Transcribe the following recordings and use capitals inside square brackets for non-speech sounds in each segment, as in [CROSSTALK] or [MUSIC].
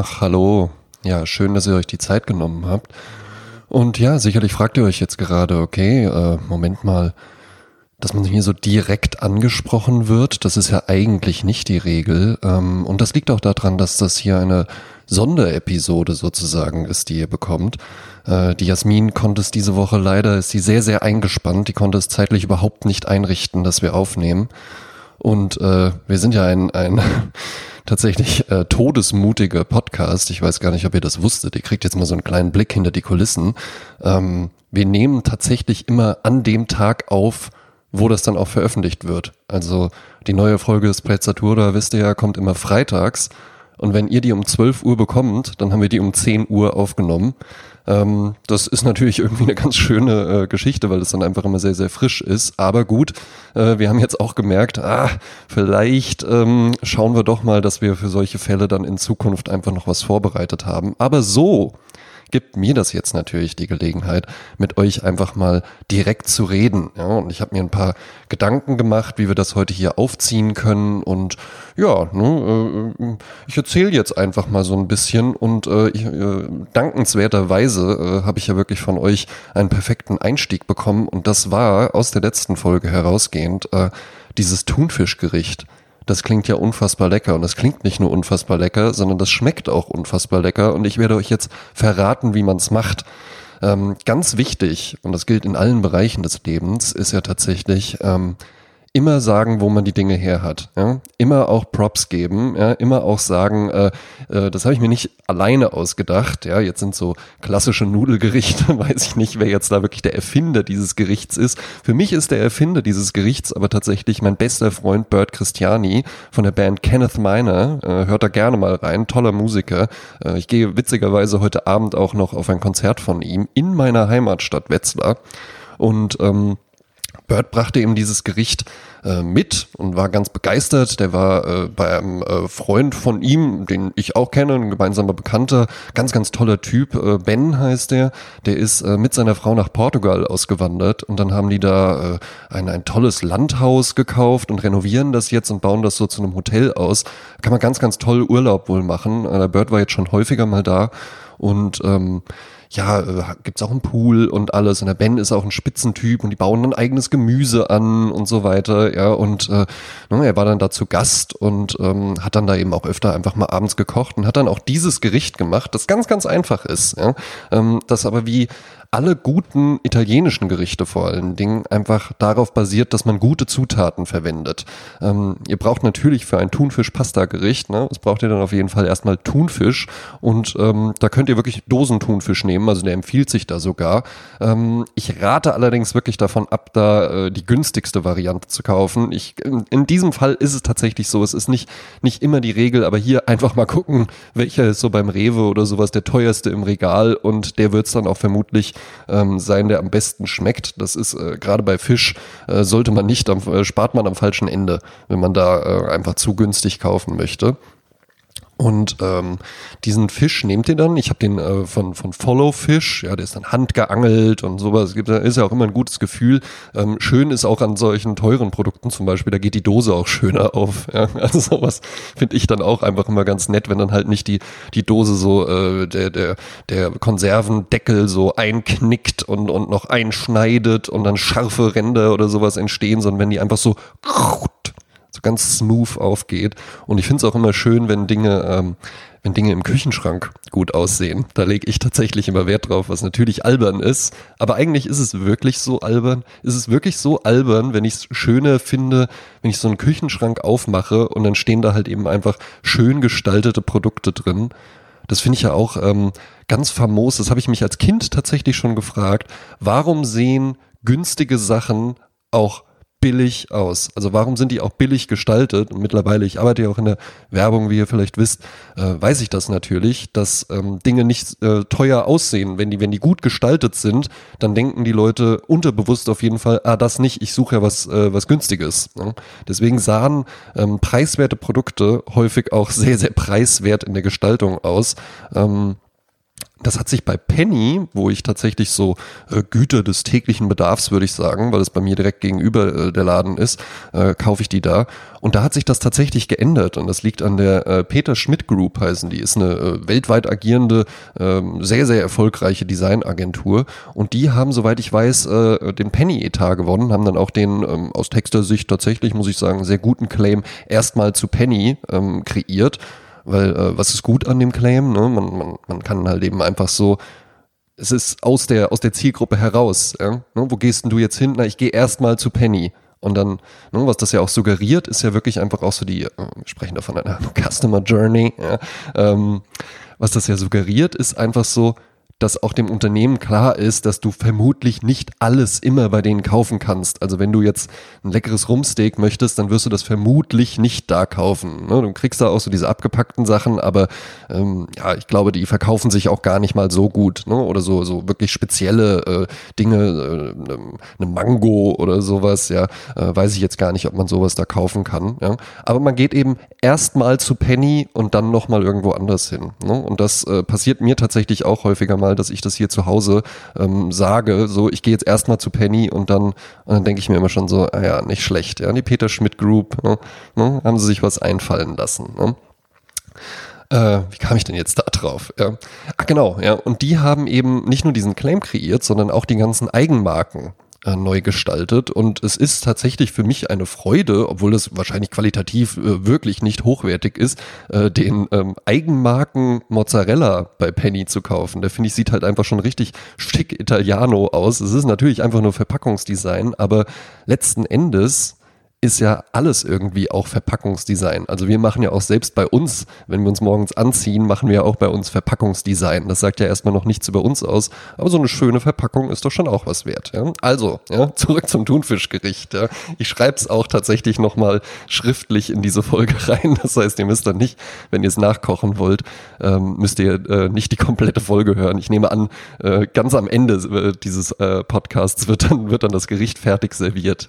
Ach, hallo. Ja, schön, dass ihr euch die Zeit genommen habt. Und ja, sicherlich fragt ihr euch jetzt gerade, okay, äh, Moment mal, dass man hier so direkt angesprochen wird, das ist ja eigentlich nicht die Regel. Ähm, und das liegt auch daran, dass das hier eine Sonderepisode sozusagen ist, die ihr bekommt. Äh, die Jasmin konnte es diese Woche leider, ist sie sehr, sehr eingespannt. Die konnte es zeitlich überhaupt nicht einrichten, dass wir aufnehmen. Und äh, wir sind ja ein, ein tatsächlich äh, todesmutiger Podcast. Ich weiß gar nicht, ob ihr das wusstet. Ihr kriegt jetzt mal so einen kleinen Blick hinter die Kulissen. Ähm, wir nehmen tatsächlich immer an dem Tag auf, wo das dann auch veröffentlicht wird. Also die neue Folge des Prezzatura, wisst ihr ja, kommt immer freitags. Und wenn ihr die um 12 Uhr bekommt, dann haben wir die um 10 Uhr aufgenommen. Ähm, das ist natürlich irgendwie eine ganz schöne äh, Geschichte, weil es dann einfach immer sehr, sehr frisch ist. Aber gut, äh, wir haben jetzt auch gemerkt, ah, vielleicht ähm, schauen wir doch mal, dass wir für solche Fälle dann in Zukunft einfach noch was vorbereitet haben. Aber so gibt mir das jetzt natürlich die Gelegenheit, mit euch einfach mal direkt zu reden. Ja, und ich habe mir ein paar Gedanken gemacht, wie wir das heute hier aufziehen können. Und ja, ne, äh, ich erzähle jetzt einfach mal so ein bisschen. Und äh, ich, äh, dankenswerterweise äh, habe ich ja wirklich von euch einen perfekten Einstieg bekommen. Und das war aus der letzten Folge herausgehend äh, dieses Thunfischgericht das klingt ja unfassbar lecker. Und das klingt nicht nur unfassbar lecker, sondern das schmeckt auch unfassbar lecker. Und ich werde euch jetzt verraten, wie man es macht. Ähm, ganz wichtig, und das gilt in allen Bereichen des Lebens, ist ja tatsächlich, ähm, immer sagen, wo man die Dinge her hat. Ja? Immer auch Props geben, ja? immer auch sagen, äh, äh, das habe ich mir nicht alleine ausgedacht. Ja, jetzt sind so klassische Nudelgerichte, [LAUGHS] weiß ich nicht, wer jetzt da wirklich der Erfinder dieses Gerichts ist. Für mich ist der Erfinder dieses Gerichts aber tatsächlich mein bester Freund Bert Christiani von der Band Kenneth Miner. Äh, hört da gerne mal rein, toller Musiker. Äh, ich gehe witzigerweise heute Abend auch noch auf ein Konzert von ihm in meiner Heimatstadt Wetzlar. Und ähm, Bird brachte ihm dieses Gericht äh, mit und war ganz begeistert. Der war äh, bei einem äh, Freund von ihm, den ich auch kenne, ein gemeinsamer Bekannter, ganz, ganz toller Typ. Äh, ben heißt der. Der ist äh, mit seiner Frau nach Portugal ausgewandert und dann haben die da äh, ein, ein tolles Landhaus gekauft und renovieren das jetzt und bauen das so zu einem Hotel aus. Kann man ganz, ganz toll Urlaub wohl machen. Äh, Bird war jetzt schon häufiger mal da und ähm, ja, äh, gibt's auch einen Pool und alles. Und der Ben ist auch ein Spitzentyp und die bauen dann eigenes Gemüse an und so weiter. Ja, und äh, ne, er war dann da zu Gast und ähm, hat dann da eben auch öfter einfach mal abends gekocht und hat dann auch dieses Gericht gemacht, das ganz, ganz einfach ist. Ja, ähm, das aber wie alle guten italienischen Gerichte vor allen Dingen einfach darauf basiert, dass man gute Zutaten verwendet. Ähm, ihr braucht natürlich für ein Thunfisch-Pasta-Gericht, ne, das braucht ihr dann auf jeden Fall erstmal Thunfisch und ähm, da könnt ihr wirklich Dosenthunfisch nehmen, also der empfiehlt sich da sogar. Ähm, ich rate allerdings wirklich davon ab, da äh, die günstigste Variante zu kaufen. Ich, in, in, diesem Fall ist es tatsächlich so, es ist nicht, nicht immer die Regel, aber hier einfach mal gucken, welcher ist so beim Rewe oder sowas der teuerste im Regal und der wird es dann auch vermutlich ähm, sein, der am besten schmeckt. Das ist äh, gerade bei Fisch äh, sollte man nicht, am, äh, spart man am falschen Ende, wenn man da äh, einfach zu günstig kaufen möchte. Und ähm, diesen Fisch nehmt ihr dann. Ich habe den äh, von, von Follow Fish, ja, der ist dann handgeangelt und sowas. Gibt, ist ja auch immer ein gutes Gefühl. Ähm, schön ist auch an solchen teuren Produkten zum Beispiel, da geht die Dose auch schöner auf. Ja. [LAUGHS] Also sowas finde ich dann auch einfach immer ganz nett, wenn dann halt nicht die, die Dose so, äh, der, der, der Konservendeckel so einknickt und, und noch einschneidet und dann scharfe Ränder oder sowas entstehen, sondern wenn die einfach so so ganz smooth aufgeht. Und ich finde es auch immer schön, wenn Dinge, ähm, wenn Dinge im Küchenschrank gut aussehen. Da lege ich tatsächlich immer Wert drauf, was natürlich albern ist. Aber eigentlich ist es wirklich so albern. Ist es wirklich so albern, wenn ich es schöner finde, wenn ich so einen Küchenschrank aufmache und dann stehen da halt eben einfach schön gestaltete Produkte drin. Das finde ich ja auch ähm, ganz famos. Das habe ich mich als Kind tatsächlich schon gefragt. Warum sehen günstige Sachen auch billig aus. Also warum sind die auch billig gestaltet? Und mittlerweile, ich arbeite ja auch in der Werbung, wie ihr vielleicht wisst, äh, weiß ich das natürlich, dass ähm, Dinge nicht äh, teuer aussehen. Wenn die, wenn die gut gestaltet sind, dann denken die Leute unterbewusst auf jeden Fall, ah, das nicht, ich suche ja was, äh, was günstiges. Ne? Deswegen sahen ähm, preiswerte Produkte häufig auch [LAUGHS] sehr, sehr preiswert in der Gestaltung aus. Ähm, Das hat sich bei Penny, wo ich tatsächlich so äh, Güter des täglichen Bedarfs, würde ich sagen, weil es bei mir direkt gegenüber äh, der Laden ist, äh, kaufe ich die da. Und da hat sich das tatsächlich geändert. Und das liegt an der äh, Peter Schmidt Group, heißen die. Ist eine äh, weltweit agierende, äh, sehr, sehr erfolgreiche Designagentur. Und die haben, soweit ich weiß, äh, den Penny-Etat gewonnen, haben dann auch den ähm, aus Texter-Sicht tatsächlich, muss ich sagen, sehr guten Claim erstmal zu Penny ähm, kreiert. Weil äh, was ist gut an dem Claim? Ne? Man, man, man kann halt eben einfach so, es ist aus der, aus der Zielgruppe heraus. Ja? Ne? Wo gehst denn du jetzt hin? Na, ich gehe erstmal zu Penny. Und dann, ne, was das ja auch suggeriert, ist ja wirklich einfach auch so die, äh, wir sprechen da von einer [LAUGHS] Customer Journey, ja? ähm, was das ja suggeriert, ist einfach so, dass auch dem Unternehmen klar ist, dass du vermutlich nicht alles immer bei denen kaufen kannst. Also wenn du jetzt ein leckeres Rumsteak möchtest, dann wirst du das vermutlich nicht da kaufen. Ne? Du kriegst da auch so diese abgepackten Sachen, aber ähm, ja, ich glaube, die verkaufen sich auch gar nicht mal so gut. Ne? Oder so, so wirklich spezielle äh, Dinge, äh, eine Mango oder sowas, ja, äh, weiß ich jetzt gar nicht, ob man sowas da kaufen kann. Ja? Aber man geht eben erstmal zu Penny und dann nochmal irgendwo anders hin. Ne? Und das äh, passiert mir tatsächlich auch häufiger mal mal, dass ich das hier zu Hause ähm, sage. So, ich gehe jetzt erstmal zu Penny und dann, dann denke ich mir immer schon so, ah ja, nicht schlecht. Ja, die Peter Schmidt Group, ne, ne, haben sie sich was einfallen lassen. Ne? Äh, wie kam ich denn jetzt da drauf? Ja. Ach genau, ja. Und die haben eben nicht nur diesen Claim kreiert, sondern auch die ganzen Eigenmarken äh, neu gestaltet. Und es ist tatsächlich für mich eine Freude, obwohl das wahrscheinlich qualitativ äh, wirklich nicht hochwertig ist, äh, den ähm, Eigenmarken Mozzarella bei Penny zu kaufen. Der finde ich sieht halt einfach schon richtig schick Italiano aus. Es ist natürlich einfach nur Verpackungsdesign, aber letzten Endes ist ja alles irgendwie auch Verpackungsdesign. Also wir machen ja auch selbst bei uns, wenn wir uns morgens anziehen, machen wir ja auch bei uns Verpackungsdesign. Das sagt ja erstmal noch nichts über uns aus, aber so eine schöne Verpackung ist doch schon auch was wert. Ja? Also, ja, [LAUGHS] zurück zum Thunfischgericht. Ja? Ich schreibe es auch tatsächlich nochmal schriftlich in diese Folge [LAUGHS] rein. Das heißt, ihr müsst dann nicht, wenn ihr es nachkochen wollt, ähm, müsst ihr äh, nicht die komplette Folge hören. Ich nehme an, äh, ganz am Ende äh, dieses äh, Podcasts wird dann, wird dann das Gericht fertig serviert.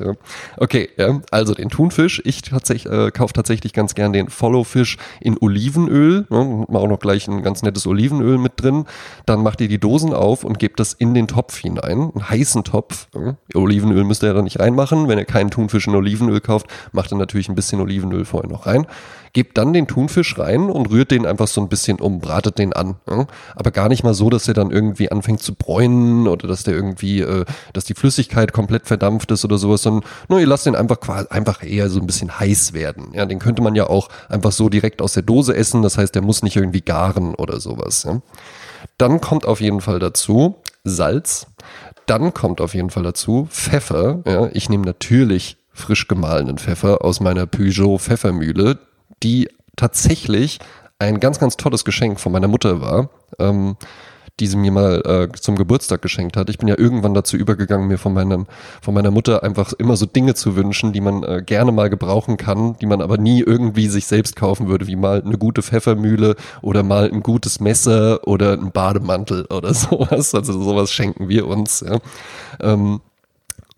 Okay, ja, also den Thunfisch. Ich tatsächlich, äh, kaufe tatsächlich ganz gern den Followfisch in Olivenöl. Ne, auch noch gleich ein ganz nettes Olivenöl mit drin. Dann macht ihr die Dosen auf und gebt das in den Topf hinein. Einen heißen Topf. Ne? Olivenöl müsst ihr da nicht reinmachen. Wenn ihr keinen Thunfisch in Olivenöl kauft, macht ihr natürlich ein bisschen Olivenöl vorher noch rein gebt dann den Thunfisch rein und rührt den einfach so ein bisschen um, bratet den an. Aber gar nicht mal so, dass er dann irgendwie anfängt zu bräunen oder dass der irgendwie, äh, dass die Flüssigkeit komplett verdampft ist oder sowas, sondern nur ihr lasst den einfach einfach eher so ein bisschen heiß werden. Ja, den könnte man ja auch einfach so direkt aus der Dose essen. Das heißt, der muss nicht irgendwie garen oder sowas. Dann kommt auf jeden Fall dazu Salz. Dann kommt auf jeden Fall dazu Pfeffer. Ja, ich nehme natürlich frisch gemahlenen Pfeffer aus meiner Peugeot Pfeffermühle die tatsächlich ein ganz, ganz tolles Geschenk von meiner Mutter war, ähm, die sie mir mal äh, zum Geburtstag geschenkt hat. Ich bin ja irgendwann dazu übergegangen, mir von, meinem, von meiner Mutter einfach immer so Dinge zu wünschen, die man äh, gerne mal gebrauchen kann, die man aber nie irgendwie sich selbst kaufen würde, wie mal eine gute Pfeffermühle oder mal ein gutes Messer oder ein Bademantel oder [LAUGHS] sowas. Also sowas schenken wir uns. Ja. Ähm,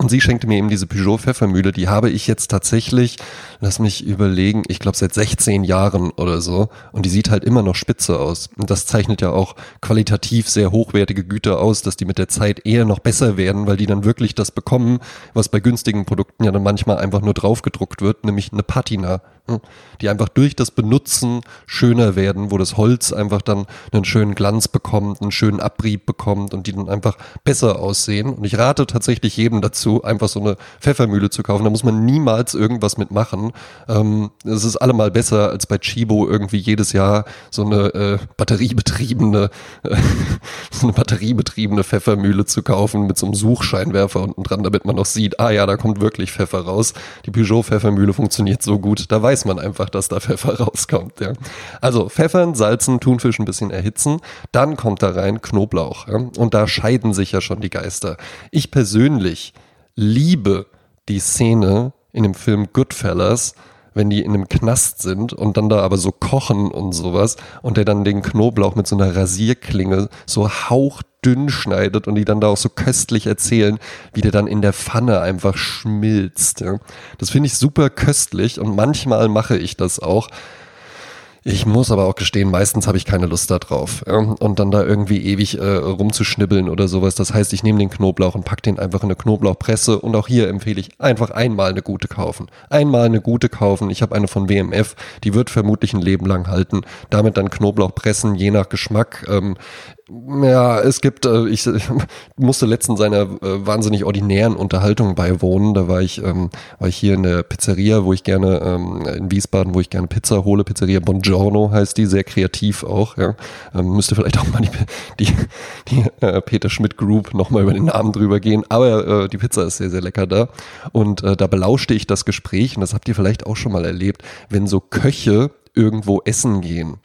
und sie schenkte mir eben diese Peugeot Pfeffermühle, die habe ich jetzt tatsächlich, lass mich überlegen, ich glaube seit 16 Jahren oder so. Und die sieht halt immer noch spitze aus. Und das zeichnet ja auch qualitativ sehr hochwertige Güter aus, dass die mit der Zeit eher noch besser werden, weil die dann wirklich das bekommen, was bei günstigen Produkten ja dann manchmal einfach nur draufgedruckt wird, nämlich eine Patina. Hm, die einfach durch das Benutzen schöner werden, wo das Holz einfach dann einen schönen Glanz bekommt, einen schönen Abrieb bekommt und die dann einfach besser aussehen. Und ich rate tatsächlich jedem dazu, einfach so eine Pfeffermühle zu kaufen. Da muss man niemals irgendwas mitmachen. Ähm, es ist allemal besser, als bei Chibo irgendwie jedes Jahr so eine äh, batteriebetriebene, äh, [LAUGHS] so eine batteriebetriebene Pfeffermühle zu kaufen mit so einem Suchscheinwerfer unten dran, damit man noch sieht, ah ja, da kommt wirklich Pfeffer raus. Die Peugeot Pfeffermühle funktioniert so gut. Da weiß weiß man einfach, dass da Pfeffer [LAUGHS] rauskommt. Ja. Also pfeffern, salzen, Thunfisch ein bisschen erhitzen, dann kommt da rein Knoblauch. Ja. Und da scheiden sich ja schon die Geister. Ich persönlich liebe die Szene in dem Film Goodfellas, wenn die in einem Knast sind und dann da aber so kochen und sowas und der dann den Knoblauch mit so einer Rasierklinge so haucht dünn schneidet und die dann da auch so köstlich erzählen, wie der dann in der Pfanne einfach schmilzt. Ja. Das finde ich super köstlich und manchmal mache ich das auch. Ich muss aber auch gestehen, meistens habe ich keine Lust darauf. Und dann da irgendwie ewig äh, rumzuschnibbeln oder sowas. Das heißt, ich nehme den Knoblauch und pack den einfach in eine Knoblauchpresse. Und auch hier empfehle ich einfach einmal eine gute kaufen. Einmal eine gute kaufen. Ich habe eine von WMF, die wird vermutlich ein Leben lang halten. Damit dann Knoblauch pressen, je nach Geschmack. Ähm, ja, es gibt, äh, ich, [LAUGHS] musste letztens einer äh, wahnsinnig ordinären Unterhaltung beiwohnen. Da war ich, ähm, war ich hier in der Pizzeria, wo ich gerne, ähm, in Wiesbaden, wo ich gerne Pizza hole. Pizzeria Bongiorno heißt die, sehr kreativ auch. Ja. Ähm, müsste vielleicht auch mal die, [LAUGHS] die, die äh, Peter Schmidt Group nochmal über den Namen drüber gehen. Aber die Pizza ist sehr, sehr lecker da. Und da belauschte ich das Gespräch, und das habt ihr vielleicht auch schon mal erlebt, wenn so Köche irgendwo essen gehen.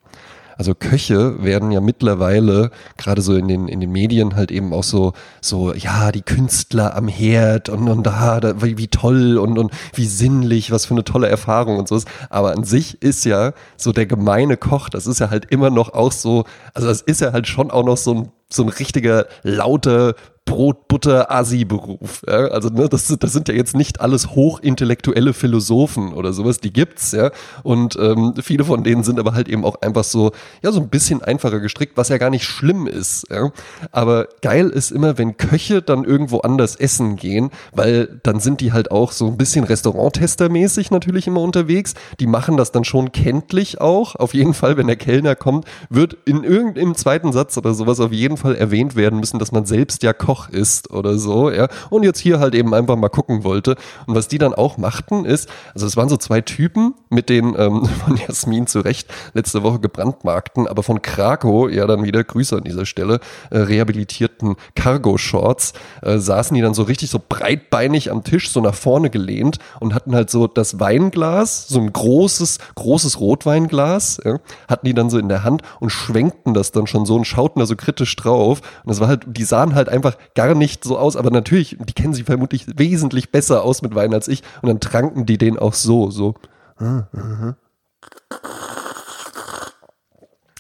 Also Köche werden ja mittlerweile gerade so in den in den Medien halt eben auch so so ja die Künstler am Herd und und da, da wie, wie toll und und wie sinnlich, was für eine tolle Erfahrung und so ist. Aber an sich ist ja so der gemeine Koch, das ist ja halt immer noch auch so, also das ist ja halt schon auch noch so ein so ein richtiger lauter Brot, Butter, Asi-Beruf. Ja? Also ne, das, das sind ja jetzt nicht alles hochintellektuelle Philosophen oder sowas, die gibt's, ja. Und ähm, viele von denen sind aber halt eben auch einfach so, ja, so ein bisschen einfacher gestrickt, was ja gar nicht schlimm ist. Ja? Aber geil ist immer, wenn Köche dann irgendwo anders essen gehen, weil dann sind die halt auch so ein bisschen Restauranttester-mäßig natürlich immer unterwegs. Die machen das dann schon kenntlich auch. Auf jeden Fall, wenn der Kellner kommt, wird in irgendeinem zweiten Satz oder sowas auf jeden Fall erwähnt werden müssen, dass man selbst ja Koch ist oder so, ja, und jetzt hier halt eben einfach mal gucken wollte. Und was die dann auch machten, ist, also es waren so zwei Typen, mit denen ähm, [LAUGHS] von Jasmin zu Recht letzte Woche gebrandmarkten, aber von Krakow, ja dann wieder Grüße an dieser Stelle, äh, rehabilitierten Cargo-Shorts, äh, saßen die dann so richtig so breitbeinig am Tisch, so nach vorne gelehnt und hatten halt so das Weinglas, so ein großes, großes Rotweinglas, ja, hatten die dann so in der Hand und schwenkten das dann schon so und schauten da so kritisch drauf. Und das war halt, die sahen halt einfach gar nicht so aus, aber natürlich, die kennen sich vermutlich wesentlich besser aus mit Wein als ich und dann tranken die den auch so, so.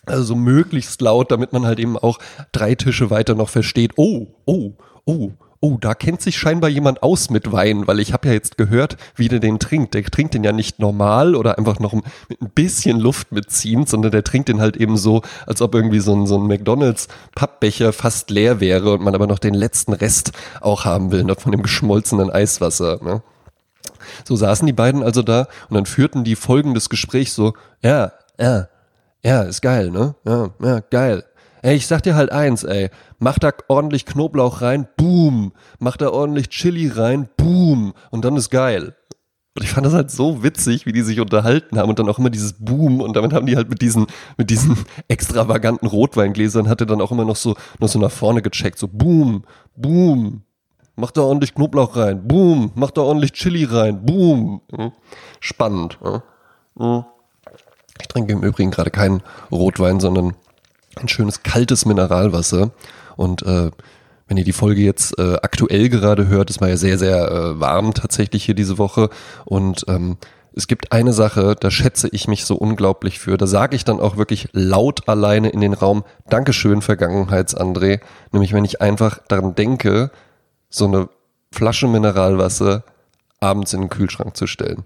Also so möglichst laut, damit man halt eben auch drei Tische weiter noch versteht. Oh, oh, oh, oh, da kennt sich scheinbar jemand aus mit Wein, weil ich habe ja jetzt gehört, wie der den trinkt. Der trinkt den ja nicht normal oder einfach noch mit ein bisschen Luft mitziehend, sondern der trinkt den halt eben so, als ob irgendwie so ein, so ein McDonalds Pappbecher fast leer wäre und man aber noch den letzten Rest auch haben will, noch von dem geschmolzenen Eiswasser. Ne? So saßen die beiden also da und dann führten die folgendes Gespräch so, ja, ja, ja, ist geil, ne? Ja, ja, geil. Ey, ich sag dir halt eins, ey. Mach da ordentlich Knoblauch rein, boom. Mach da ordentlich Chili rein, boom. Und dann ist geil. Und ich fand das halt so witzig, wie die sich unterhalten haben und dann auch immer dieses Boom und damit haben die halt mit diesen, mit diesen [LAUGHS] extravaganten Rotweingläsern hatte dann auch immer noch so, noch so nach vorne gecheckt, so Boom, Boom. Mach da ordentlich Knoblauch rein, Boom. Mach da ordentlich Chili rein, Boom. Spannend. Ich trinke im Übrigen gerade keinen Rotwein, sondern ein schönes kaltes Mineralwasser. Und äh, wenn ihr die Folge jetzt äh, aktuell gerade hört, es war ja sehr, sehr äh, warm tatsächlich hier diese Woche. Und ähm, es gibt eine Sache, da schätze ich mich so unglaublich für. Da sage ich dann auch wirklich laut alleine in den Raum, Dankeschön, Vergangenheits-André. Nämlich wenn ich einfach daran denke, so eine Flasche Mineralwasser abends in den Kühlschrank zu stellen.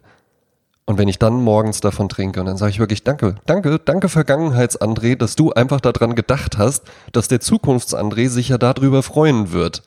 Und wenn ich dann morgens davon trinke und dann sage ich wirklich Danke, danke, danke Vergangenheits-André, dass du einfach daran gedacht hast, dass der Zukunfts-André sich ja darüber freuen wird.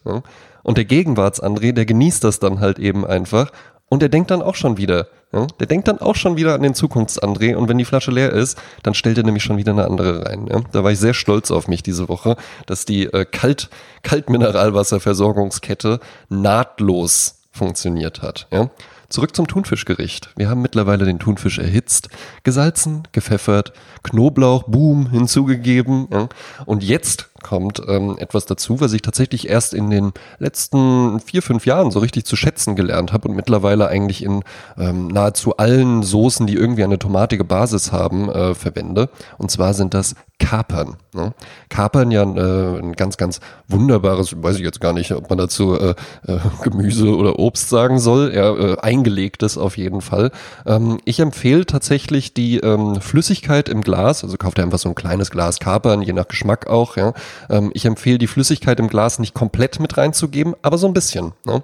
Und der Gegenwarts-André, der genießt das dann halt eben einfach und der denkt dann auch schon wieder, der denkt dann auch schon wieder an den Zukunfts-André und wenn die Flasche leer ist, dann stellt er nämlich schon wieder eine andere rein. Da war ich sehr stolz auf mich diese Woche, dass die äh, Kalt, Kaltmineralwasserversorgungskette nahtlos funktioniert hat. Ja? Zurück zum Thunfischgericht. Wir haben mittlerweile den Thunfisch erhitzt, gesalzen, gepfeffert, Knoblauch, Boom hinzugegeben. Ja. Und jetzt kommt ähm, etwas dazu, was ich tatsächlich erst in den letzten vier, fünf Jahren so richtig zu schätzen gelernt habe und mittlerweile eigentlich in ähm, nahezu allen Soßen, die irgendwie eine tomatige Basis haben, äh, verwende. Und zwar sind das Kapern. Ne? Kapern ja äh, ein ganz, ganz wunderbares, weiß ich jetzt gar nicht, ob man dazu äh, äh, Gemüse oder Obst sagen soll, ja, äh, eingelegtes auf jeden Fall. Ähm, ich empfehle tatsächlich die ähm, Flüssigkeit im Glas, also kauft ihr einfach so ein kleines Glas Kapern, je nach Geschmack auch, ja, Ähm, ich empfehle die Flüssigkeit im Glas nicht komplett mit reinzugeben, aber so ein bisschen. Ne?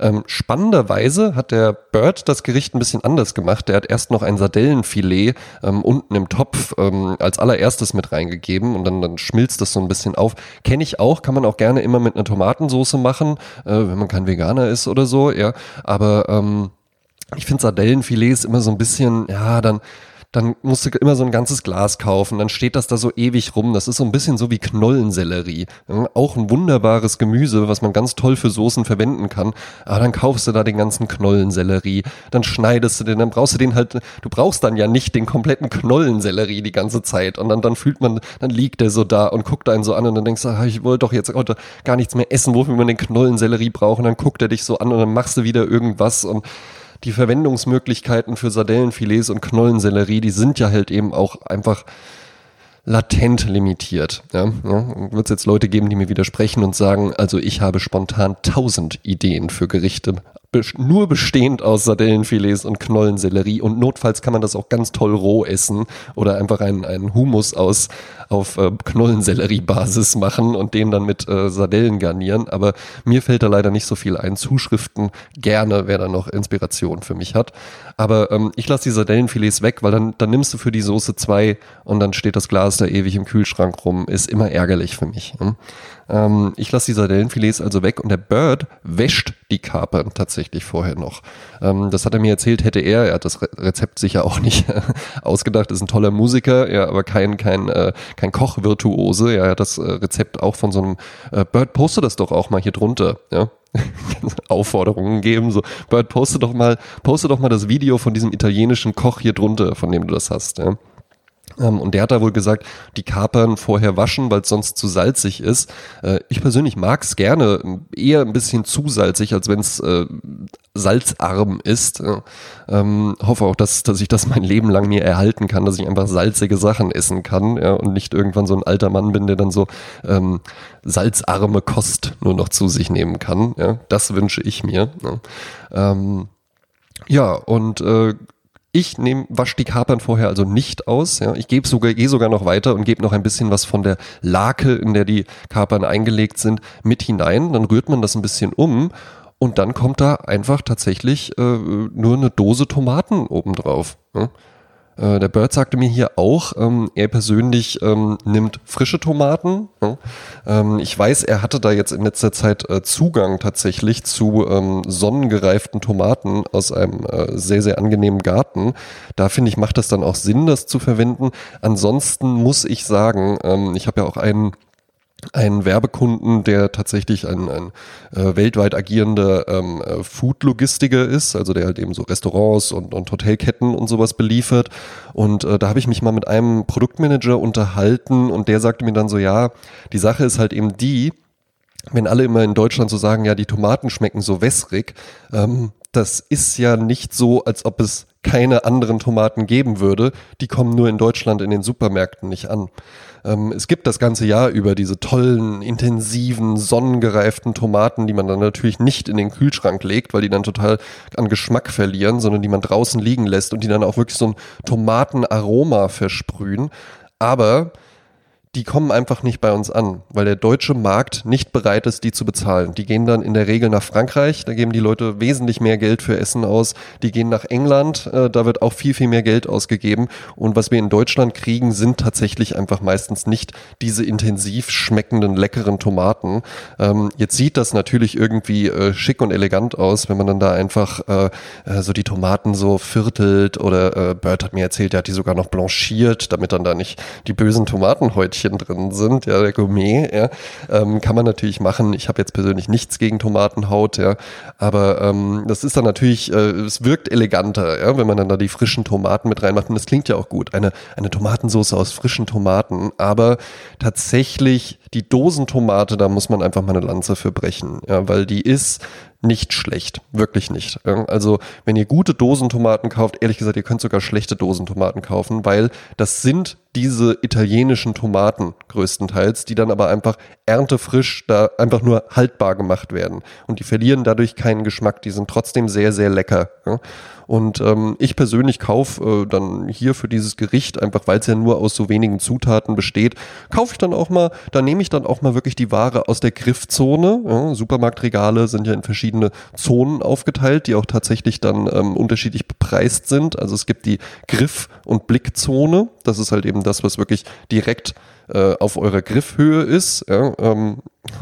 Ähm, spannenderweise hat der Bird das Gericht ein bisschen anders gemacht. Der hat erst noch ein Sardellenfilet ähm, unten im Topf ähm, als allererstes mit reingegeben und dann, dann schmilzt das so ein bisschen auf. Kenne ich auch, kann man auch gerne immer mit einer Tomatensauce machen, äh, wenn man kein Veganer ist oder so, ja. Aber ähm, ich finde Sardellenfilets immer so ein bisschen, ja, dann dann musst du immer so ein ganzes Glas kaufen, dann steht das da so ewig rum. Das ist so ein bisschen so wie Knollensellerie. Auch ein wunderbares Gemüse, was man ganz toll für Soßen verwenden kann. Aber dann kaufst du da den ganzen Knollensellerie, dann schneidest du den, dann brauchst du den halt, du brauchst dann ja nicht den kompletten Knollensellerie die ganze Zeit. Und dann, dann fühlt man, dann liegt der so da und guckt einen so an und dann denkst du, ah, ich wollte doch jetzt heute gar nichts mehr essen, wofür man den Knollensellerie braucht. Und dann guckt er dich so an und dann machst du wieder irgendwas und die Verwendungsmöglichkeiten für Sardellenfilets und Knollensellerie, die sind ja halt eben auch einfach latent limitiert. Ja, ja. Wird es jetzt Leute geben, die mir widersprechen und sagen, also ich habe spontan tausend Ideen für Gerichte, nur bestehend aus Sardellenfilets und Knollensellerie und notfalls kann man das auch ganz toll roh essen oder einfach einen, einen Humus aus auf äh, Knollensellerie-Basis machen und den dann mit äh, Sardellen garnieren. Aber mir fällt da leider nicht so viel ein. Zuschriften gerne, wer da noch Inspiration für mich hat. Aber ähm, ich lasse die Sardellenfilets weg, weil dann, dann nimmst du für die Soße zwei und dann steht das Glas da ewig im Kühlschrank rum. Ist immer ärgerlich für mich. Hm? Ähm, ich lasse die Sardellenfilets also weg und der Bird wäscht die Kapern tatsächlich vorher noch. Ähm, das hat er mir erzählt, hätte er, er hat das Rezept sicher auch nicht [LAUGHS] ausgedacht, ist ein toller Musiker, ja, aber kein, kein, äh, kein Kochvirtuose. Ja, er hat das äh, Rezept auch von so einem äh, Bird, poste das doch auch mal hier drunter, ja. [LAUGHS] Aufforderungen geben, so Bird, poste doch mal, poste doch mal das Video von diesem italienischen Koch hier drunter, von dem du das hast, ja. Ähm, und der hat da wohl gesagt, die Kapern vorher waschen, weil es sonst zu salzig ist. Äh, ich persönlich mag es gerne, eher ein bisschen zu salzig, als wenn es äh, salzarm ist. Ähm, hoffe auch, dass, dass ich das mein Leben lang mir erhalten kann, dass ich einfach salzige Sachen essen kann ja, und nicht irgendwann so ein alter Mann bin, der dann so ähm, salzarme Kost nur noch zu sich nehmen kann. Ja. Das wünsche ich mir. Ja, ähm, ja und äh, ich nehme, wasche die Kapern vorher also nicht aus. Ja. Ich gebe sogar, gehe sogar noch weiter und gebe noch ein bisschen was von der Lake, in der die Kapern eingelegt sind, mit hinein. Dann rührt man das ein bisschen um und dann kommt da einfach tatsächlich äh, nur eine Dose Tomaten obendrauf. Ja. Äh, der Bird sagte mir hier auch, ähm, er persönlich ähm, nimmt frische Tomaten. Ja. Ähm, ich weiß, er hatte da jetzt in letzter Zeit äh, Zugang tatsächlich zu ähm, sonnengereiften Tomaten aus einem äh, sehr, sehr angenehmen Garten. Da finde ich, macht das dann auch Sinn, das zu verwenden. Ansonsten muss ich sagen, ähm, ich habe ja auch einen einen Werbekunden, der tatsächlich ein, ein äh, weltweit agierender ähm, äh, Food-Logistiker ist, also der halt eben so Restaurants und, und Hotelketten und sowas beliefert. Und äh, da habe ich mich mal mit einem Produktmanager unterhalten und der sagte mir dann so, ja, die Sache ist halt eben die, wenn alle immer in Deutschland so sagen, ja, die Tomaten schmecken so wässrig, ähm, das ist ja nicht so, als ob es keine anderen Tomaten geben würde. Die kommen nur in Deutschland in den Supermärkten nicht an. Ähm, es gibt das ganze Jahr über diese tollen, intensiven, sonnengereiften Tomaten, die man dann natürlich nicht in den Kühlschrank legt, weil die dann total an Geschmack verlieren, sondern die man draußen liegen lässt und die dann auch wirklich so ein Tomatenaroma versprühen. Aber die kommen einfach nicht bei uns an, weil der deutsche Markt nicht bereit ist, die zu bezahlen. Die gehen dann in der Regel nach Frankreich, da geben die Leute wesentlich mehr Geld für Essen aus. Die gehen nach England, äh, da wird auch viel, viel mehr Geld ausgegeben. Und was wir in Deutschland kriegen, sind tatsächlich einfach meistens nicht diese intensiv schmeckenden, leckeren Tomaten. Ähm, jetzt sieht das natürlich irgendwie äh, schick und elegant aus, wenn man dann da einfach äh, äh so die Tomaten so viertelt oder äh, Bert hat mir erzählt, der hat die sogar noch blanchiert, damit dann da nicht die bösen Tomatenhäutchen Brötchen drin sind, ja, der Gourmet, ja, ähm, kann man natürlich machen. Ich habe jetzt persönlich nichts gegen Tomatenhaut, ja, aber ähm, das ist dann natürlich, äh, es wirkt eleganter, ja, wenn man dann da die frischen Tomaten mit reinmacht und das klingt ja auch gut. Eine, eine Tomatensauce aus frischen Tomaten, aber tatsächlich die Dosentomate, da muss man einfach mal eine Lanze für brechen, ja, weil die ist nicht schlecht. Wirklich nicht. Also, wenn ihr gute Dosentomaten kauft, ehrlich gesagt, ihr könnt sogar schlechte Dosentomaten kaufen, weil das sind diese italienischen Tomaten größtenteils, die dann aber einfach erntefrisch da einfach nur haltbar gemacht werden. Und die verlieren dadurch keinen Geschmack. Die sind trotzdem sehr, sehr lecker. Und ähm, ich persönlich kaufe äh, dann hier für dieses Gericht, einfach weil es ja nur aus so wenigen Zutaten besteht, kaufe ich dann auch mal, da nehme ich dann auch mal wirklich die Ware aus der Griffzone. Ja, Supermarktregale sind ja in verschiedene Zonen aufgeteilt, die auch tatsächlich dann ähm, unterschiedlich bepreist sind. Also es gibt die Griff- und Blickzone. Das ist halt eben das, was wirklich direkt äh, auf eurer Griffhöhe ist. Ja, ähm,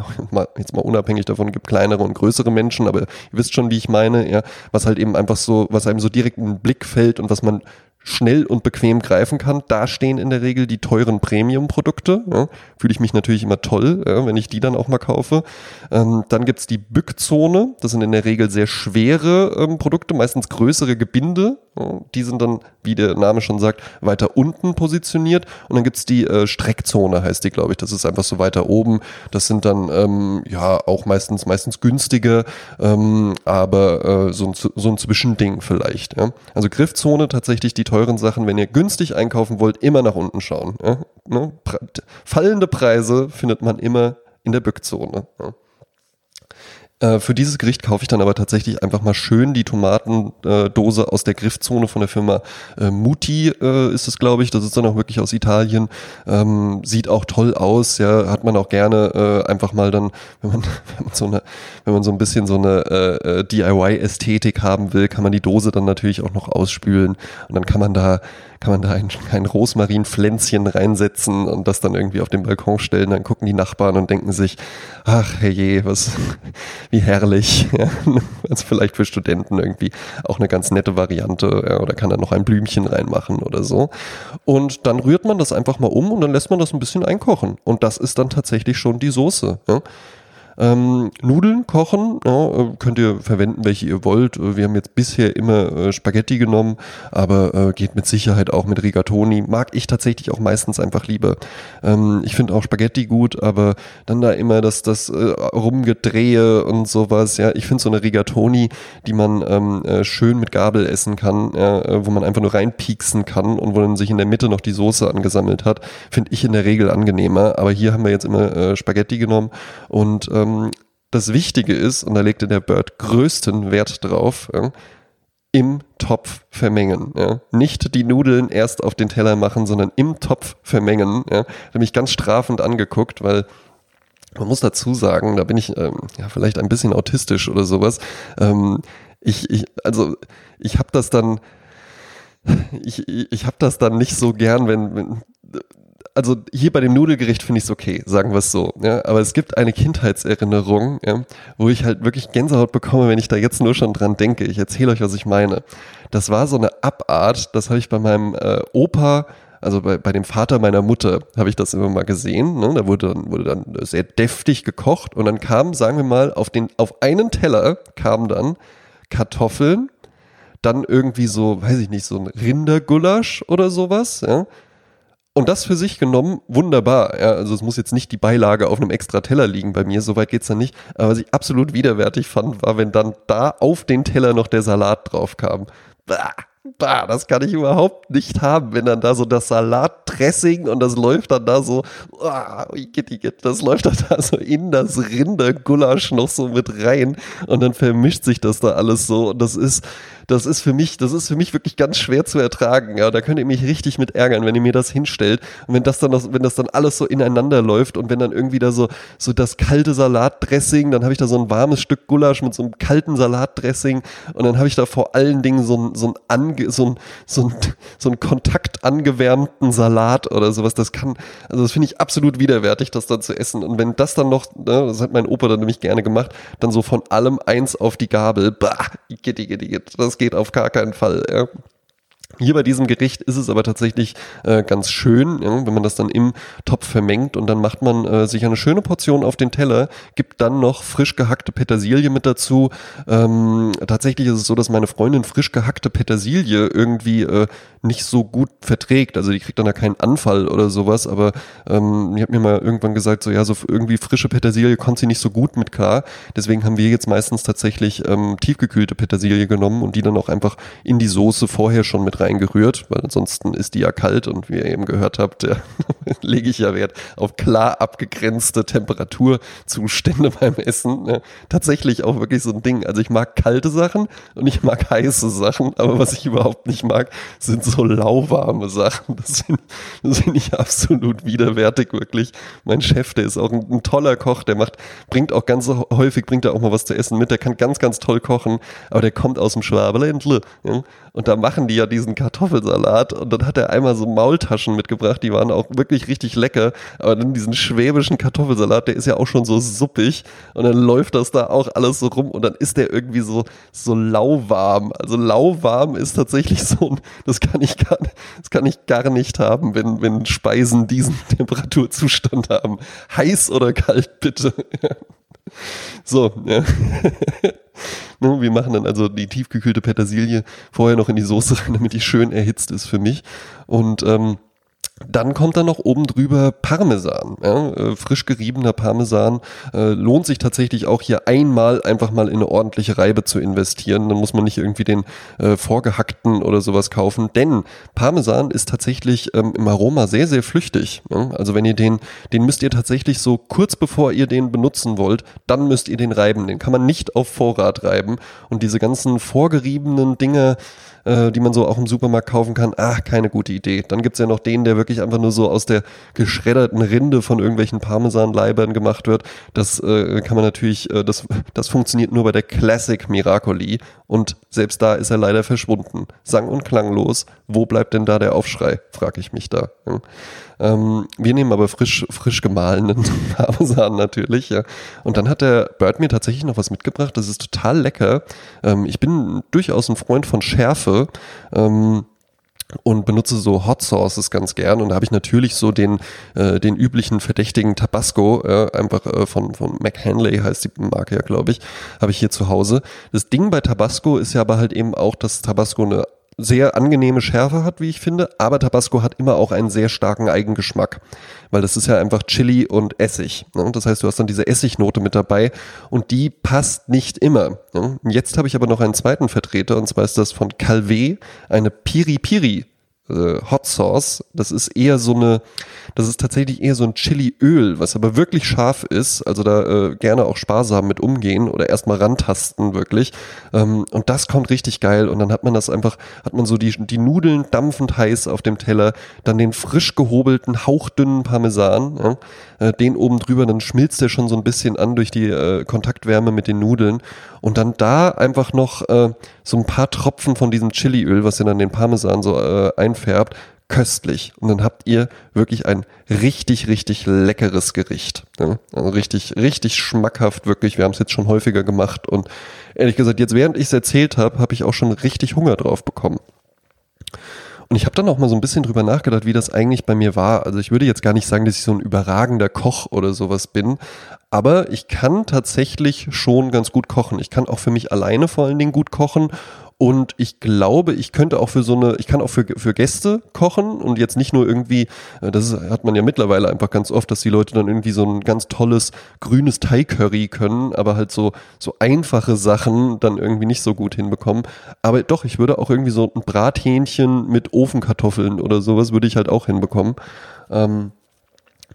[LAUGHS] jetzt mal unabhängig davon, gibt kleinere und größere Menschen, aber ihr wisst schon, wie ich meine, ja, was halt eben einfach so, was einem so direkt in den Blick fällt und was man schnell und bequem greifen kann. Da stehen in der Regel die teuren Premium-Produkte. Ja. Fühle ich mich natürlich immer toll, ja, wenn ich die dann auch mal kaufe. Ähm, dann gibt's die Bückzone. Das sind in der Regel sehr schwere ähm, Produkte, meistens größere Gebinde. Ja. Die sind dann, wie der Name schon sagt, weiter unten positioniert. Und dann gibt's die äh, Streckzone, heißt die, glaube ich. Das ist einfach so weiter oben. Das sind dann ähm, ja auch meistens meistens günstige, ähm, aber äh, so, ein, so ein Zwischending vielleicht. Also Griffzone tatsächlich die teuren Sachen, wenn ihr günstig einkaufen wollt, immer nach unten schauen. Ja? Ne? Fallende Preise findet man immer in der Bückzone. Ja? Äh, für dieses Gericht kaufe ich dann aber tatsächlich einfach mal schön die Tomatendose aus der Griffzone von der Firma äh, Muti äh, ist es, glaube ich. Das ist dann auch wirklich aus Italien. Ähm, sieht auch toll aus. Ja, hat man auch gerne äh, einfach mal dann, wenn man, [LAUGHS] wenn man so eine, wenn man so ein bisschen so eine DIY-Ästhetik haben will, kann man die Dose dann natürlich auch noch ausspülen und dann kann man da kann man da ein, ein Rosmarinpflänzchen reinsetzen und das dann irgendwie auf den Balkon stellen. Dann gucken die Nachbarn und denken sich, ach herrje, was, [LAUGHS] wie herrlich. [LAUGHS] Also vielleicht für Studenten irgendwie auch eine ganz nette Variante oder kann da noch ein Blümchen reinmachen oder so. Und dann rührt man das einfach mal um und dann lässt man das ein bisschen einkochen. Und das ist dann tatsächlich schon die Soße. Ja. Ähm, Nudeln kochen, ja, äh, könnt ihr verwenden, welche ihr wollt. Äh, wir haben jetzt bisher immer äh, Spaghetti genommen, aber äh, geht mit Sicherheit auch mit Rigatoni. Mag ich tatsächlich auch meistens einfach lieber. Ähm, ich finde auch Spaghetti gut, aber dann da immer das, das äh, Rumgedrehe und sowas. Ja, ich finde so eine Rigatoni, die man ähm, äh, schön mit Gabel essen kann, wo man einfach nur reinpieksen kann und wo dann sich in der Mitte noch die Soße angesammelt hat, finde ich in der Regel angenehmer. Aber hier haben wir jetzt immer Spaghetti genommen und ähm, ähm, das Wichtige ist, und da legte der Bird größten Wert drauf, ja, im Topf vermengen. Ja. Nicht die Nudeln erst auf den Teller machen, sondern im Topf vermengen. Ja. Hat mich ganz strafend angeguckt, weil man muss dazu sagen, da bin ich ähm, ja vielleicht ein bisschen autistisch oder sowas. Ähm, ich, ich, also ich habe das dann, ich, ich habe das dann nicht so gern, wenn, wenn also hier bei dem Nudelgericht finde ich es okay, sagen wir es so. Ja? Aber es gibt eine Kindheitserinnerung, ja, wo ich halt wirklich Gänsehaut bekomme, wenn ich da jetzt nur schon dran denke. Ich erzähle euch, was ich meine. Das war so eine Abart, das habe ich bei meinem äh, Opa also bei, bei dem Vater meiner Mutter habe ich das immer mal gesehen. Ne? Da wurde dann, wurde dann sehr deftig gekocht und dann kam, sagen wir mal, auf, den, auf einen Teller kamen dann Kartoffeln, dann irgendwie so, weiß ich nicht, so ein Rindergulasch oder sowas, ja, und das für sich genommen, wunderbar. Ja, also es muss jetzt nicht die Beilage auf einem extra Teller liegen bei mir, soweit geht's dann nicht. Aber was ich absolut widerwärtig fand, war, wenn dann da auf den Teller noch der Salat drauf kam. Bah, bah, das kann ich überhaupt nicht haben, wenn dann da so das Salatdressing und das läuft dann da so, oh, das läuft dann da so in das Rindergulasch noch so mit rein und dann vermischt sich das da alles so und das ist, das ist für mich, das ist für mich wirklich ganz schwer zu ertragen. Ja, da könnt ihr mich richtig mit ärgern, wenn ihr mir das hinstellt. Und wenn das dann, noch, wenn das dann alles so ineinander läuft und wenn dann irgendwie da so, so das kalte Salatdressing, dann habe ich da so ein warmes Stück Gulasch mit so einem kalten Salatdressing und dann habe ich da vor allen Dingen so ein, so ein, ange, so ein, so ein, so ein Kontakt angewärmten Salat oder sowas. Das kann, also das finde ich absolut widerwärtig, das dann zu essen. Und wenn das dann noch, ne, das hat mein Opa dann nämlich gerne gemacht, dann so von allem eins auf die Gabel, bah, das geht auf gar keinen Fall. Ja. Hier bei diesem Gericht ist es aber tatsächlich äh, ganz schön, ja, wenn man das dann im Topf vermengt und dann macht man äh, sich eine schöne Portion auf den Teller, gibt dann noch frisch gehackte Petersilie mit dazu. Ähm, tatsächlich ist es so, dass meine Freundin frisch gehackte Petersilie irgendwie äh, nicht so gut verträgt. Also die kriegt dann ja keinen Anfall oder sowas, aber ähm, die hat mir mal irgendwann gesagt, so ja, so irgendwie frische Petersilie kommt sie nicht so gut mit klar. Deswegen haben wir jetzt meistens tatsächlich ähm, tiefgekühlte Petersilie genommen und die dann auch einfach in die Soße vorher schon mit reingerührt, weil ansonsten ist die ja kalt und wie ihr eben gehört habt, ja, [LAUGHS] lege ich ja Wert auf klar abgegrenzte Temperaturzustände beim Essen. Ja, tatsächlich auch wirklich so ein Ding. Also ich mag kalte Sachen und ich mag heiße Sachen, aber was ich überhaupt nicht mag, sind so lauwarme Sachen. Das finde find ich absolut widerwärtig, wirklich. Mein Chef, der ist auch ein, ein, toller Koch, der macht, bringt auch ganz häufig, bringt er auch mal was zu essen mit. Der kann ganz, ganz toll kochen, aber der kommt aus dem Schwabeländle. Ja? Und da machen die ja diesen Kartoffelsalat und dann hat er einmal so Maultaschen mitgebracht, die waren auch wirklich richtig lecker. Aber dann diesen schwäbischen Kartoffelsalat, der ist ja auch schon so suppig und dann läuft das da auch alles so rum und dann ist der irgendwie so, so lauwarm. Also lauwarm ist tatsächlich so ein, das kann ich gar, das kann ich gar nicht haben, wenn, wenn Speisen diesen [LAUGHS] Temperaturzustand haben. Heiß oder kalt, bitte. [LAUGHS] So, ja. [LAUGHS] [LAUGHS] Wir machen dann also die tiefgekühlte Petersilie vorher noch in die Soße rein, damit die schön erhitzt ist für mich. Und ähm, dann kommt da noch oben drüber Parmesan, ja, äh, frisch geriebener Parmesan. Äh, lohnt sich tatsächlich auch hier einmal einfach mal in eine ordentliche Reibe zu investieren. Dann muss man nicht irgendwie den äh, vorgehackten oder sowas kaufen, denn Parmesan ist tatsächlich ähm, im Aroma sehr, sehr flüchtig. Ja. Also wenn ihr den, den müsst ihr tatsächlich so kurz bevor ihr den benutzen wollt, dann müsst ihr den reiben. Den kann man nicht auf Vorrat reiben. Und diese ganzen vorgeriebenen Dinge, äh, die man so auch im Supermarkt kaufen kann, ach, keine gute Idee. Dann gibt's ja noch den, der wirklich einfach nur so aus der geschredderten Rinde von irgendwelchen Parmesanleibern gemacht wird. Das äh, kann man natürlich, äh, das, das funktioniert nur bei der Classic Miracoli und selbst da ist er leider verschwunden. Sang- und klanglos. Wo bleibt denn da der Aufschrei, frage ich mich da. Ja. Ähm, wir nehmen aber frisch, frisch gemahlenen [LAUGHS] Parmesan natürlich, ja. Und dann hat der Bird mir tatsächlich noch was mitgebracht. Das ist total lecker. Ähm, ich bin durchaus ein Freund von Schärfe. Ähm, und benutze so Hot Sauces ganz gern und da habe ich natürlich so den äh, den üblichen verdächtigen Tabasco äh, einfach äh, von von McHenley heißt die Marke ja glaube ich habe ich hier zu Hause das Ding bei Tabasco ist ja aber halt eben auch dass Tabasco eine sehr angenehme Schärfe hat, wie ich finde, aber Tabasco hat immer auch einen sehr starken Eigengeschmack, weil das ist ja einfach Chili und Essig. Ne? Das heißt, du hast dann diese Essignote mit dabei und die passt nicht immer. Ne? Jetzt habe ich aber noch einen zweiten Vertreter und zwar ist das von Calvé eine Piri Piri äh, Hot Sauce. Das ist eher so eine, das ist tatsächlich eher so ein Chiliöl, was aber wirklich scharf ist. Also da äh, gerne auch sparsam mit umgehen oder erstmal rantasten wirklich. Ähm, und das kommt richtig geil. Und dann hat man das einfach, hat man so die, die Nudeln dampfend heiß auf dem Teller, dann den frisch gehobelten, hauchdünnen Parmesan, ja, äh, den oben drüber, dann schmilzt der schon so ein bisschen an durch die äh, Kontaktwärme mit den Nudeln. Und dann da einfach noch äh, so ein paar Tropfen von diesem Chiliöl, was ihr dann den Parmesan so äh, einfärbt, köstlich. Und dann habt ihr wirklich ein richtig, richtig leckeres Gericht. Ja? Also richtig, richtig schmackhaft, wirklich. Wir haben es jetzt schon häufiger gemacht. Und ehrlich gesagt, jetzt während ich es erzählt habe, habe ich auch schon richtig Hunger drauf bekommen. Und ich habe dann auch mal so ein bisschen drüber nachgedacht, wie das eigentlich bei mir war. Also ich würde jetzt gar nicht sagen, dass ich so ein überragender Koch oder sowas bin, aber ich kann tatsächlich schon ganz gut kochen. Ich kann auch für mich alleine vor allen Dingen gut kochen und ich glaube, ich könnte auch für so eine, ich kann auch für, für Gäste kochen und jetzt nicht nur irgendwie, äh, das hat man ja mittlerweile einfach ganz oft, dass die Leute dann irgendwie so ein ganz tolles grünes Thai-Curry können, aber halt so, so einfache Sachen dann irgendwie nicht so gut hinbekommen. Aber doch, ich würde auch irgendwie so ein Brathähnchen mit Ofenkartoffeln oder sowas würde ich halt auch hinbekommen. Ähm,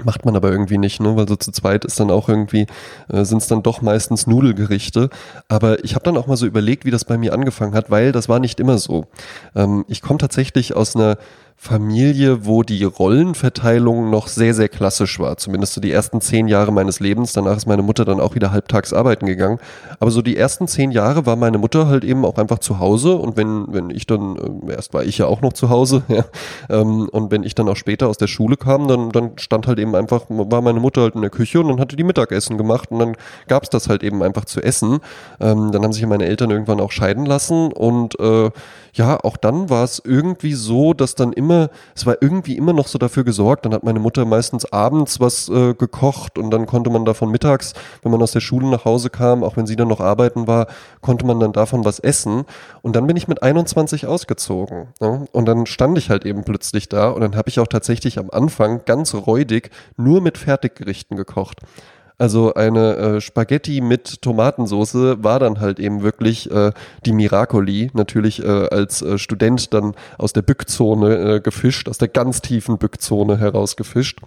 Macht man aber irgendwie nicht, ne? weil so zu zweit ist dann auch irgendwie, äh, sind es dann doch meistens Nudelgerichte. Aber ich habe dann auch mal so überlegt, wie das bei mir angefangen hat, weil das war nicht immer so. Ähm, ich komme tatsächlich aus einer Familie, wo die Rollenverteilung noch sehr, sehr klassisch war. Zumindest so die ersten zehn Jahre meines Lebens. Danach ist meine Mutter dann auch wieder halbtags arbeiten gegangen. Aber so die ersten zehn Jahre war meine Mutter halt eben auch einfach zu Hause. Und wenn, wenn ich dann, äh, erst war ich ja auch noch zu Hause, [LAUGHS] ja, ähm, und wenn ich dann auch später aus der Schule kam, dann, dann stand halt eben einfach, war meine Mutter halt in der Küche und dann hatte die Mittagessen gemacht und dann gab es das halt eben einfach zu essen. Ähm, dann haben sich meine Eltern irgendwann auch scheiden lassen und äh, ja, auch dann war es irgendwie so, dass dann immer, es war irgendwie immer noch so dafür gesorgt, dann hat meine Mutter meistens abends was äh, gekocht und dann konnte man davon mittags, wenn man aus der Schule nach Hause kam, auch wenn sie dann noch arbeiten war, konnte man dann davon was essen. Und dann bin ich mit 21 ausgezogen. Ne? Und dann stand ich halt eben plötzlich da und dann habe ich auch tatsächlich am Anfang ganz räudig nur mit Fertiggerichten gekocht. Also eine äh, Spaghetti mit Tomatensauce war dann halt eben wirklich äh, die Miracoli, natürlich äh, als äh, Student dann aus der Bückzone äh, gefischt, aus der ganz tiefen Bückzone herausgefischt.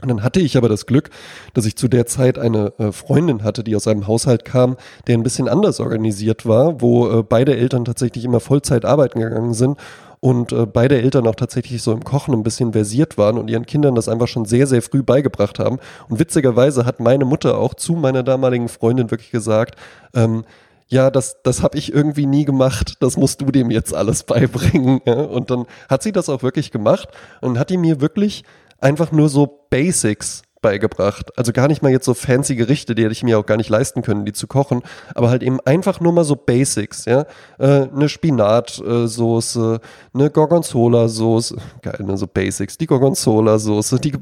Und dann hatte ich aber das Glück, dass ich zu der Zeit eine äh, Freundin hatte, die aus einem Haushalt kam, der ein bisschen anders organisiert war, wo beide Eltern tatsächlich immer Vollzeit arbeiten gegangen sind und äh, beide Eltern auch tatsächlich so im Kochen ein bisschen versiert waren und ihren Kindern das einfach schon sehr, sehr früh beigebracht haben. Und witzigerweise hat meine Mutter auch zu meiner damaligen Freundin wirklich gesagt, ähm, ja, das, das habe ich irgendwie nie gemacht, das musst du dem jetzt alles [LAUGHS] beibringen. Ja? Und dann hat sie das auch wirklich gemacht und hat die mir wirklich einfach nur so Basics beigebracht. Also gar nicht mal jetzt so fancy Gerichte, die hätte ich mir auch gar nicht leisten können, die zu kochen, aber halt eben einfach nur mal so Basics, ja. Äh, eine Spinatsoße, eine Gorgonzola-Soße, geil, ne, so Basics, die Gorgonzola-Soße, die,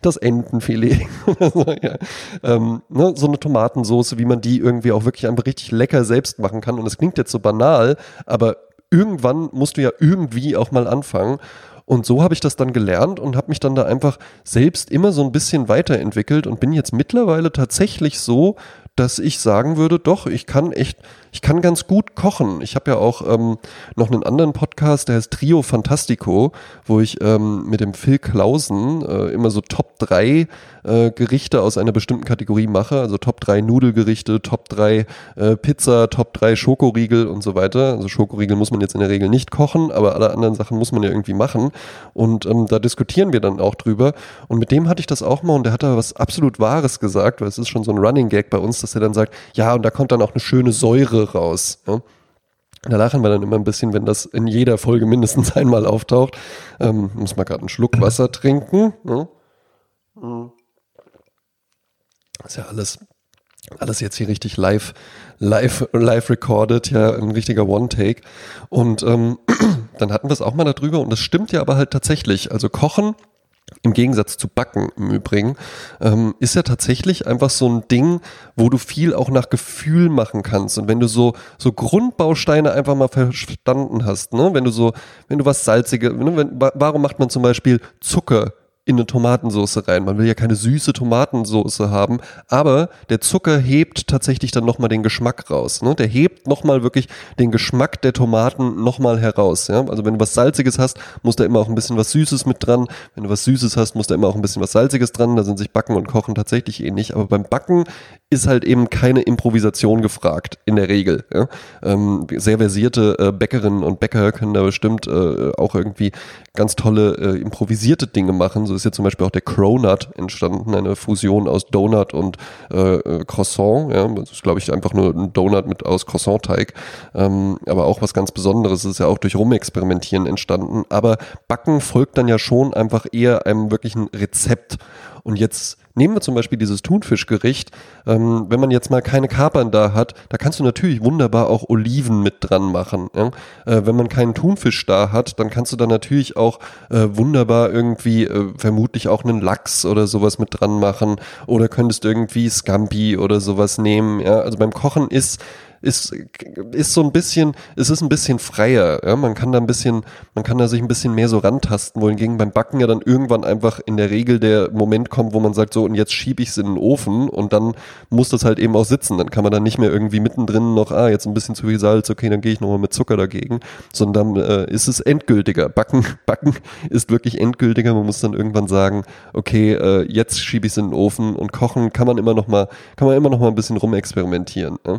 das Entenfilet, [LAUGHS] so, ja. ähm, ne, so eine Tomatensoße, wie man die irgendwie auch wirklich einfach richtig lecker selbst machen kann. Und es klingt jetzt so banal, aber irgendwann musst du ja irgendwie auch mal anfangen. Und so habe ich das dann gelernt und habe mich dann da einfach selbst immer so ein bisschen weiterentwickelt und bin jetzt mittlerweile tatsächlich so, dass ich sagen würde, doch, ich kann echt ich kann ganz gut kochen. Ich habe ja auch ähm, noch einen anderen Podcast, der heißt Trio Fantastico, wo ich ähm, mit dem Phil Klausen äh, immer so Top 3 äh, Gerichte aus einer bestimmten Kategorie mache. Also Top 3 Nudelgerichte, Top 3 äh, Pizza, Top 3 Schokoriegel und so weiter. Also Schokoriegel muss man jetzt in der Regel nicht kochen, aber alle anderen Sachen muss man ja irgendwie machen. Und ähm, da diskutieren wir dann auch drüber. Und mit dem hatte ich das auch mal und der hat da was absolut Wahres gesagt, weil es ist schon so ein Running Gag bei uns, dass er dann sagt, ja, und da kommt dann auch eine schöne Säure raus. Ja? Da lachen wir dann immer ein bisschen, wenn das in jeder Folge mindestens [LAUGHS] einmal auftaucht. Ähm, muss mal gerade einen Schluck Wasser trinken. Ja? Ist ja alles, alles jetzt hier richtig live, live, live recorded, ja, ein richtiger One-Take. Und ähm, [CLEARS THROAT] dann hatten wir es auch mal darüber und das stimmt ja aber halt tatsächlich. Also Kochen im Gegensatz zu Backen im Übrigen, ähm, ist ja tatsächlich einfach so ein Ding, wo du viel auch nach Gefühl machen kannst. Und wenn du so, so Grundbausteine einfach mal verstanden hast, ne, wenn du so, wenn du was Salziges, ne, wenn, warum macht man zum Beispiel Zucker in eine Tomatensauce rein. Man will ja keine süße Tomatensauce haben, aber der Zucker hebt tatsächlich dann nochmal den Geschmack raus. Ne? Der hebt nochmal wirklich den Geschmack der Tomaten nochmal heraus. Ja? Also wenn du was Salziges hast, muss da immer auch ein bisschen was Süßes mit dran. Wenn du was Süßes hast, muss da immer auch ein bisschen was Salziges dran. Da sind sich Backen und Kochen tatsächlich ähnlich. Aber beim Backen ist halt eben keine Improvisation gefragt, in der Regel. Ja? Ähm, sehr versierte äh, Bäckerinnen und Bäcker können da bestimmt äh, auch irgendwie ganz tolle äh, improvisierte Dinge machen. So ist jetzt zum Beispiel auch der Cronut entstanden, eine Fusion aus Donut und äh, äh, Croissant. Ja, das ist, glaube ich, einfach nur ein Donut mit aus Croissant-Teig. Ähm, aber auch was ganz Besonderes. Ist ja auch durch Rumexperimentieren entstanden. Aber Backen folgt dann ja schon einfach eher einem wirklichen Rezept. Und jetzt nehmen wir zum Beispiel dieses Thunfischgericht. Ähm, wenn man jetzt mal keine Kapern da hat, da kannst du natürlich wunderbar auch Oliven mit dran machen. Ja? Äh, wenn man keinen Thunfisch da hat, dann kannst du da natürlich auch äh, wunderbar irgendwie äh, vermutlich auch einen Lachs oder sowas mit dran machen. Oder könntest irgendwie Scampi oder sowas nehmen. Ja? Also beim Kochen ist ist, ist so ein bisschen, es ist ein bisschen freier. Ja? Man kann da ein bisschen, man kann da sich ein bisschen mehr so rantasten, wohingegen beim Backen ja dann irgendwann einfach in der Regel der Moment kommt, wo man sagt, so und jetzt schiebe ich es in den Ofen und dann muss das halt eben auch sitzen. Dann kann man dann nicht mehr irgendwie mittendrin noch, ah, jetzt ein bisschen zu viel Salz, okay, dann gehe ich nochmal mit Zucker dagegen, sondern äh, ist es endgültiger. Backen, [LAUGHS] Backen ist wirklich endgültiger. Man muss dann irgendwann sagen, okay, äh, jetzt schiebe ich es in den Ofen und kochen kann man immer noch mal, kann man immer noch mal ein bisschen rumexperimentieren. Ja?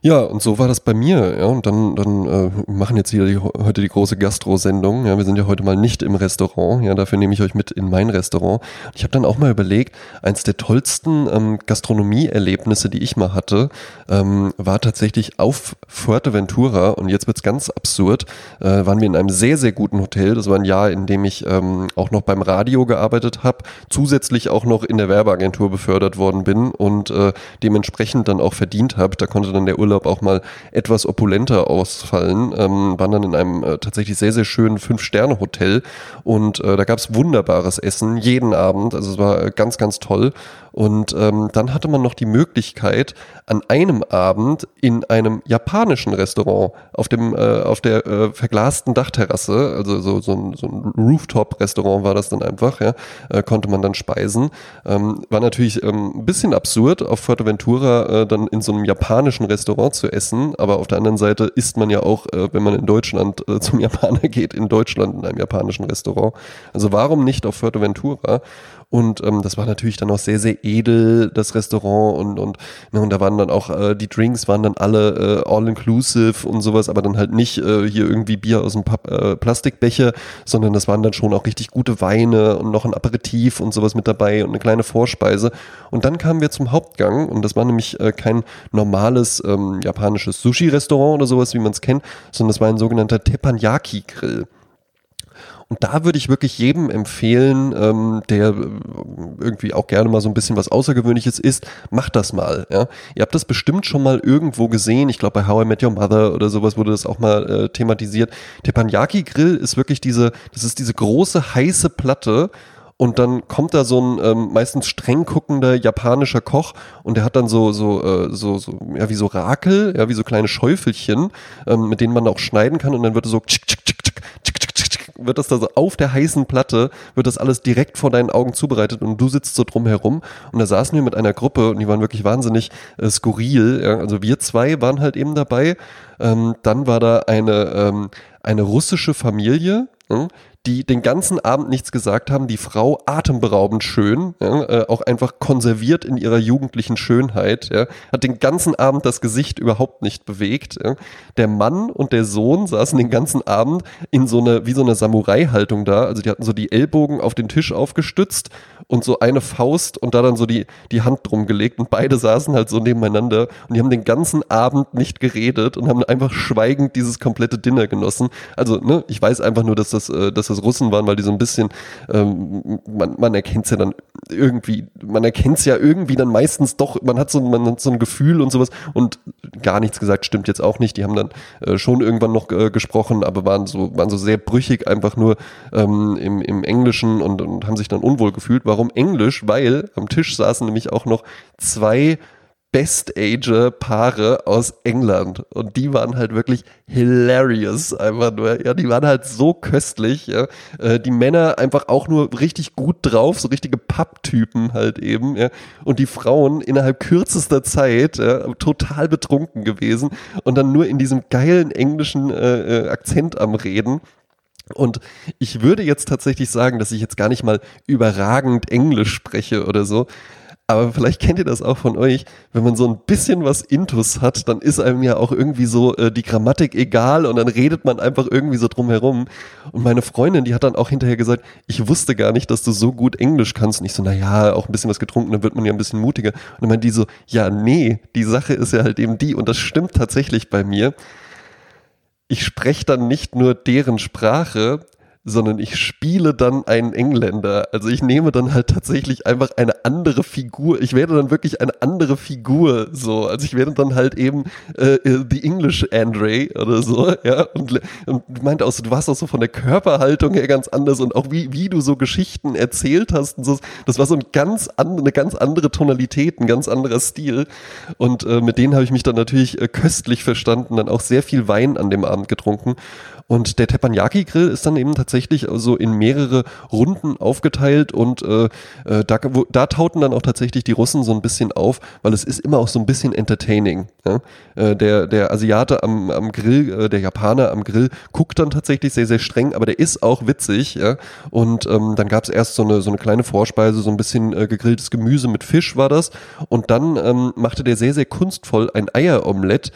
Ja, und so war das bei mir. Ja, und dann, dann äh, machen jetzt hier die, heute die große Gastro-Sendung. Ja, wir sind ja heute mal nicht im Restaurant. Ja, dafür nehme ich euch mit in mein Restaurant. Ich habe dann auch mal überlegt, eins der tollsten ähm, Gastronomie-Erlebnisse, die ich mal hatte, ähm, war tatsächlich auf Fuerteventura. Und jetzt wird's ganz absurd. Äh, waren wir in einem sehr, sehr guten Hotel. Das war ein Jahr, in dem ich ähm, auch noch beim Radio gearbeitet habe, zusätzlich auch noch in der Werbeagentur befördert worden bin und äh, dementsprechend dann auch verdient habe. Da konnte dann der Urlaub Urlaub auch mal etwas opulenter ausfallen. Ähm, waren dann in einem äh, tatsächlich sehr, sehr schönen Fünf-Sterne-Hotel und äh, da gab es wunderbares Essen jeden Abend. Also es war äh, ganz, ganz toll. Und ähm, dann hatte man noch die Möglichkeit, an einem Abend in einem japanischen Restaurant auf dem äh, auf der äh, verglasten Dachterrasse, also so, so ein, so ein Rooftop-Restaurant war das dann einfach, ja, äh, konnte man dann speisen. Ähm, war natürlich ähm, ein bisschen absurd, auf Fuerteventura äh, dann in so einem japanischen Restaurant zu essen, aber auf der anderen Seite isst man ja auch, äh, wenn man in Deutschland äh, zum Japaner [LAUGHS] geht, in Deutschland in einem japanischen Restaurant. Also warum nicht auf Fuerteventura? Und ähm, das war natürlich dann auch sehr, sehr edel, das Restaurant. Und, und, ne, und da waren dann auch, äh, die Drinks waren dann alle äh, all-inclusive und sowas, aber dann halt nicht äh, hier irgendwie Bier aus dem Pap äh, Plastikbecher, sondern das waren dann schon auch richtig gute Weine und noch ein Aperitif und sowas mit dabei und eine kleine Vorspeise. Und dann kamen wir zum Hauptgang und das war nämlich äh, kein normales ähm, japanisches Sushi-Restaurant oder sowas, wie man es kennt, sondern das war ein sogenannter Teppanyaki-Grill. Und da würde ich wirklich jedem empfehlen, ähm, der äh, irgendwie auch gerne mal so ein bisschen was Außergewöhnliches isst, macht das mal. Ja? Ihr habt das bestimmt schon mal irgendwo gesehen. Ich glaube, bei How I Met Your Mother oder sowas wurde das auch mal äh, thematisiert. Teppanyaki Grill ist wirklich diese, das ist diese große heiße Platte und dann kommt da so ein ähm, meistens streng guckender japanischer Koch und der hat dann so so äh, so so ja wie so Rakel, ja wie so kleine Schäufelchen, ähm, mit denen man auch schneiden kann und dann wird so tschick, tschick, tschick, wird das da so auf der heißen Platte, wird das alles direkt vor deinen Augen zubereitet und du sitzt so drum herum. Und da saßen wir mit einer Gruppe und die waren wirklich wahnsinnig äh, skurril. Ja. Also wir zwei waren halt eben dabei. Ähm, dann war da eine, ähm, eine russische Familie, hm, die den ganzen Abend nichts gesagt haben. Die Frau atemberaubend schön, ja, äh, auch einfach konserviert in ihrer jugendlichen Schönheit, ja, hat den ganzen Abend das Gesicht überhaupt nicht bewegt. Ja. Der Mann und der Sohn saßen den ganzen Abend in so eine, wie so eine Samurai-Haltung da. Also die hatten so die Ellbogen auf den Tisch aufgestützt und so eine Faust und da dann so die, die Hand drum gelegt und beide saßen halt so nebeneinander und die haben den ganzen Abend nicht geredet und haben einfach schweigend dieses komplette Dinner genossen. Also, ne, ich weiß einfach nur, dass das, äh, dass das Russen waren, weil die so ein bisschen, ähm, man, man erkennt es ja dann irgendwie, man erkennt es ja irgendwie dann meistens doch, man hat so, man hat so ein Gefühl und sowas und gar nichts gesagt, stimmt jetzt auch nicht. Die haben dann äh, schon irgendwann noch äh, gesprochen, aber waren so, waren so sehr brüchig einfach nur ähm, im, im Englischen und, und haben sich dann unwohl gefühlt. Warum Englisch? Weil am Tisch saßen nämlich auch noch zwei Best-Ager-Paare aus England. Und die waren halt wirklich hilarious. Einfach nur, ja, die waren halt so köstlich. Ja. Äh, die Männer einfach auch nur richtig gut drauf, so richtige Papptypen halt eben. Ja. Und die Frauen innerhalb kürzester Zeit ja, total betrunken gewesen und dann nur in diesem geilen englischen äh, äh Akzent am Reden. Und ich würde jetzt tatsächlich sagen, dass ich jetzt gar nicht mal überragend Englisch spreche oder so. Aber vielleicht kennt ihr das auch von euch, wenn man so ein bisschen was Intus hat, dann ist einem ja auch irgendwie so äh, die Grammatik egal und dann redet man einfach irgendwie so drum herum. Und meine Freundin, die hat dann auch hinterher gesagt, ich wusste gar nicht, dass du so gut Englisch kannst. Und ich so, na ja, auch ein bisschen was getrunken, dann wird man ja ein bisschen mutiger. Und dann meint die so, ja, nee, die Sache ist ja halt eben die. Und das stimmt tatsächlich bei mir ich spreche dann nicht nur deren Sprache, sondern ich spiele dann einen Engländer. Also ich nehme dann halt tatsächlich einfach eine andere Figur. Ich werde dann wirklich eine andere Figur. So, also ich werde dann halt eben äh, äh The English Andre oder so. Ja, und, und meinte auch so, du warst auch so von der Körperhaltung her ganz anders und auch wie wie du so Geschichten erzählt hast und so. Das war so ein ganz an, eine ganz andere Tonalität, ein ganz anderer Stil. Und äh, mit denen habe ich mich dann natürlich äh, köstlich verstanden, dann auch sehr viel Wein an dem Abend getrunken Und der Teppanyaki-Grill ist dann eben tatsächlich so in mehrere Runden aufgeteilt und äh, äh, da, wo, da tauten dann auch tatsächlich die Russen so ein bisschen auf, weil es ist immer auch so ein bisschen entertaining. Ja? Äh, der, der Asiate am, am Grill, äh, der Japaner am Grill guckt dann tatsächlich sehr, sehr streng, aber der ist auch witzig. Ja? Und ähm, dann gab es erst so eine, so eine kleine Vorspeise, so ein bisschen äh, gegrilltes Gemüse mit Fisch war das. Und dann ähm, machte der sehr, sehr kunstvoll ein Eieromelett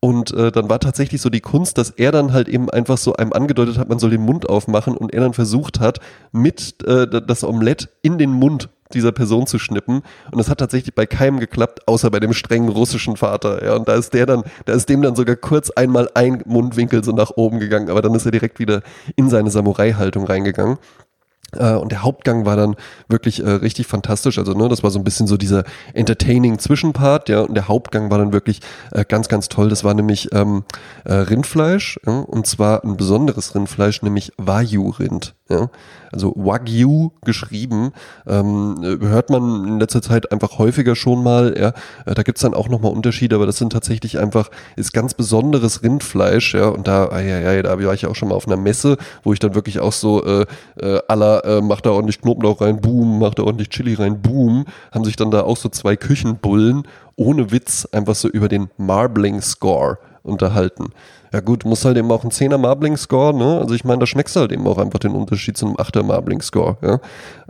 und äh, dann war tatsächlich so die Kunst, dass er dann halt eben einfach so einem angedeutet hat, man soll den Mund aufmachen und er dann versucht hat, mit äh, das Omelett in den Mund dieser Person zu schnippen. Und das hat tatsächlich bei keinem geklappt, außer bei dem strengen russischen Vater. Ja, und da ist der dann, da ist dem dann sogar kurz einmal ein Mundwinkel so nach oben gegangen, aber dann ist er direkt wieder in seine Samurai-Haltung reingegangen. Äh, und der Hauptgang war dann wirklich äh, richtig fantastisch. Also, ne, das war so ein bisschen so dieser entertaining Zwischenpart, ja. Und der Hauptgang war dann wirklich äh, ganz, ganz toll. Das war nämlich ähm, äh, Rindfleisch, ja, und zwar ein besonderes Rindfleisch, nämlich Wagyu-Rind. Ja? Also Wagyu geschrieben, ähm, hört man in letzter Zeit einfach häufiger schon mal. Ja? Äh, da gibt's dann auch nochmal Unterschiede, aber das sind tatsächlich einfach, ist ganz besonderes Rindfleisch. Ja? Und da, ja, ja, da war ich auch schon mal auf einer Messe, wo ich dann wirklich auch so äh, äh, aller äh, macht da ordentlich Knoblauch rein, boom, macht da ordentlich Chili rein, boom, haben sich dann da auch so zwei Küchenbullen ohne Witz einfach so über den Marbling Score unterhalten. Ja gut, muss halt eben auch ein 10er Marbling Score, ne? Also ich meine, da schmeckst du halt eben auch einfach den Unterschied zu einem 8er Marbling Score, ja?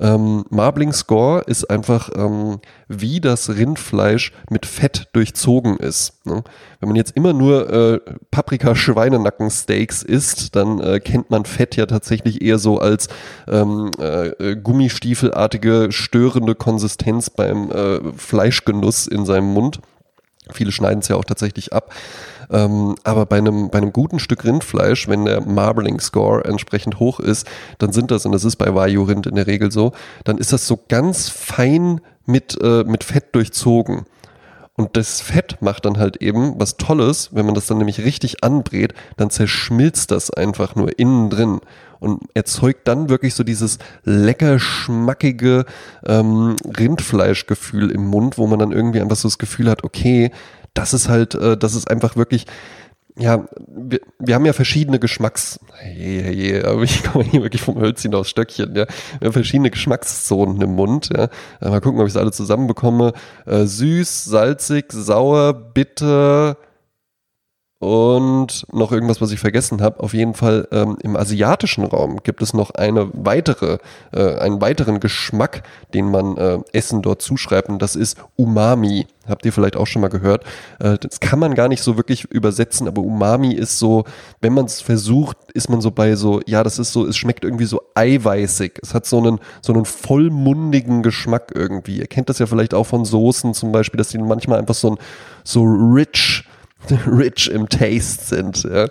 Ähm, Marbling Score ist einfach, ähm, wie das Rindfleisch mit Fett durchzogen ist. Ne? Wenn man jetzt immer nur äh, Paprika-Schweinenacken-Steaks isst, dann äh, kennt man Fett ja tatsächlich eher so als ähm, äh, gummistiefelartige, störende Konsistenz beim äh, Fleischgenuss in seinem Mund. Viele schneiden es ja auch tatsächlich ab. Ähm, aber bei einem, bei einem guten Stück Rindfleisch, wenn der Marbling Score entsprechend hoch ist, dann sind das, und das ist bei Wagyu Rind in der Regel so, dann ist das so ganz fein mit, äh, mit Fett durchzogen. Und das Fett macht dann halt eben was Tolles, wenn man das dann nämlich richtig anbrät, dann zerschmilzt das einfach nur innen drin und erzeugt dann wirklich so dieses lecker schmackige ähm, Rindfleischgefühl im Mund, wo man dann irgendwie einfach so das Gefühl hat, okay, das ist halt, äh, das ist einfach wirklich, ja, wir, wir haben ja verschiedene Geschmacks, je, je, aber ich [LAUGHS] komme hier wirklich vom Hölzchen aus Stöckchen, ja. Wir haben verschiedene Geschmackszonen im Mund, ja. Äh, mal gucken, ob ich es alle zusammenbekomme. Äh, süß, salzig, sauer, bitter, und noch irgendwas, was ich vergessen habe. Auf jeden Fall ähm, im asiatischen Raum gibt es noch eine weitere, äh, einen weiteren Geschmack, den man äh, Essen dort zuschreibt. Und das ist Umami. Habt ihr vielleicht auch schon mal gehört. Äh, das kann man gar nicht so wirklich übersetzen, aber Umami ist so, wenn man es versucht, ist man so bei so, ja, das ist so, es schmeckt irgendwie so eiweißig. Es hat so einen, so einen vollmundigen Geschmack irgendwie. Ihr kennt das ja vielleicht auch von Soßen zum Beispiel, dass die manchmal einfach so ein, so rich, [LAUGHS] rich im Taste sind. Ja.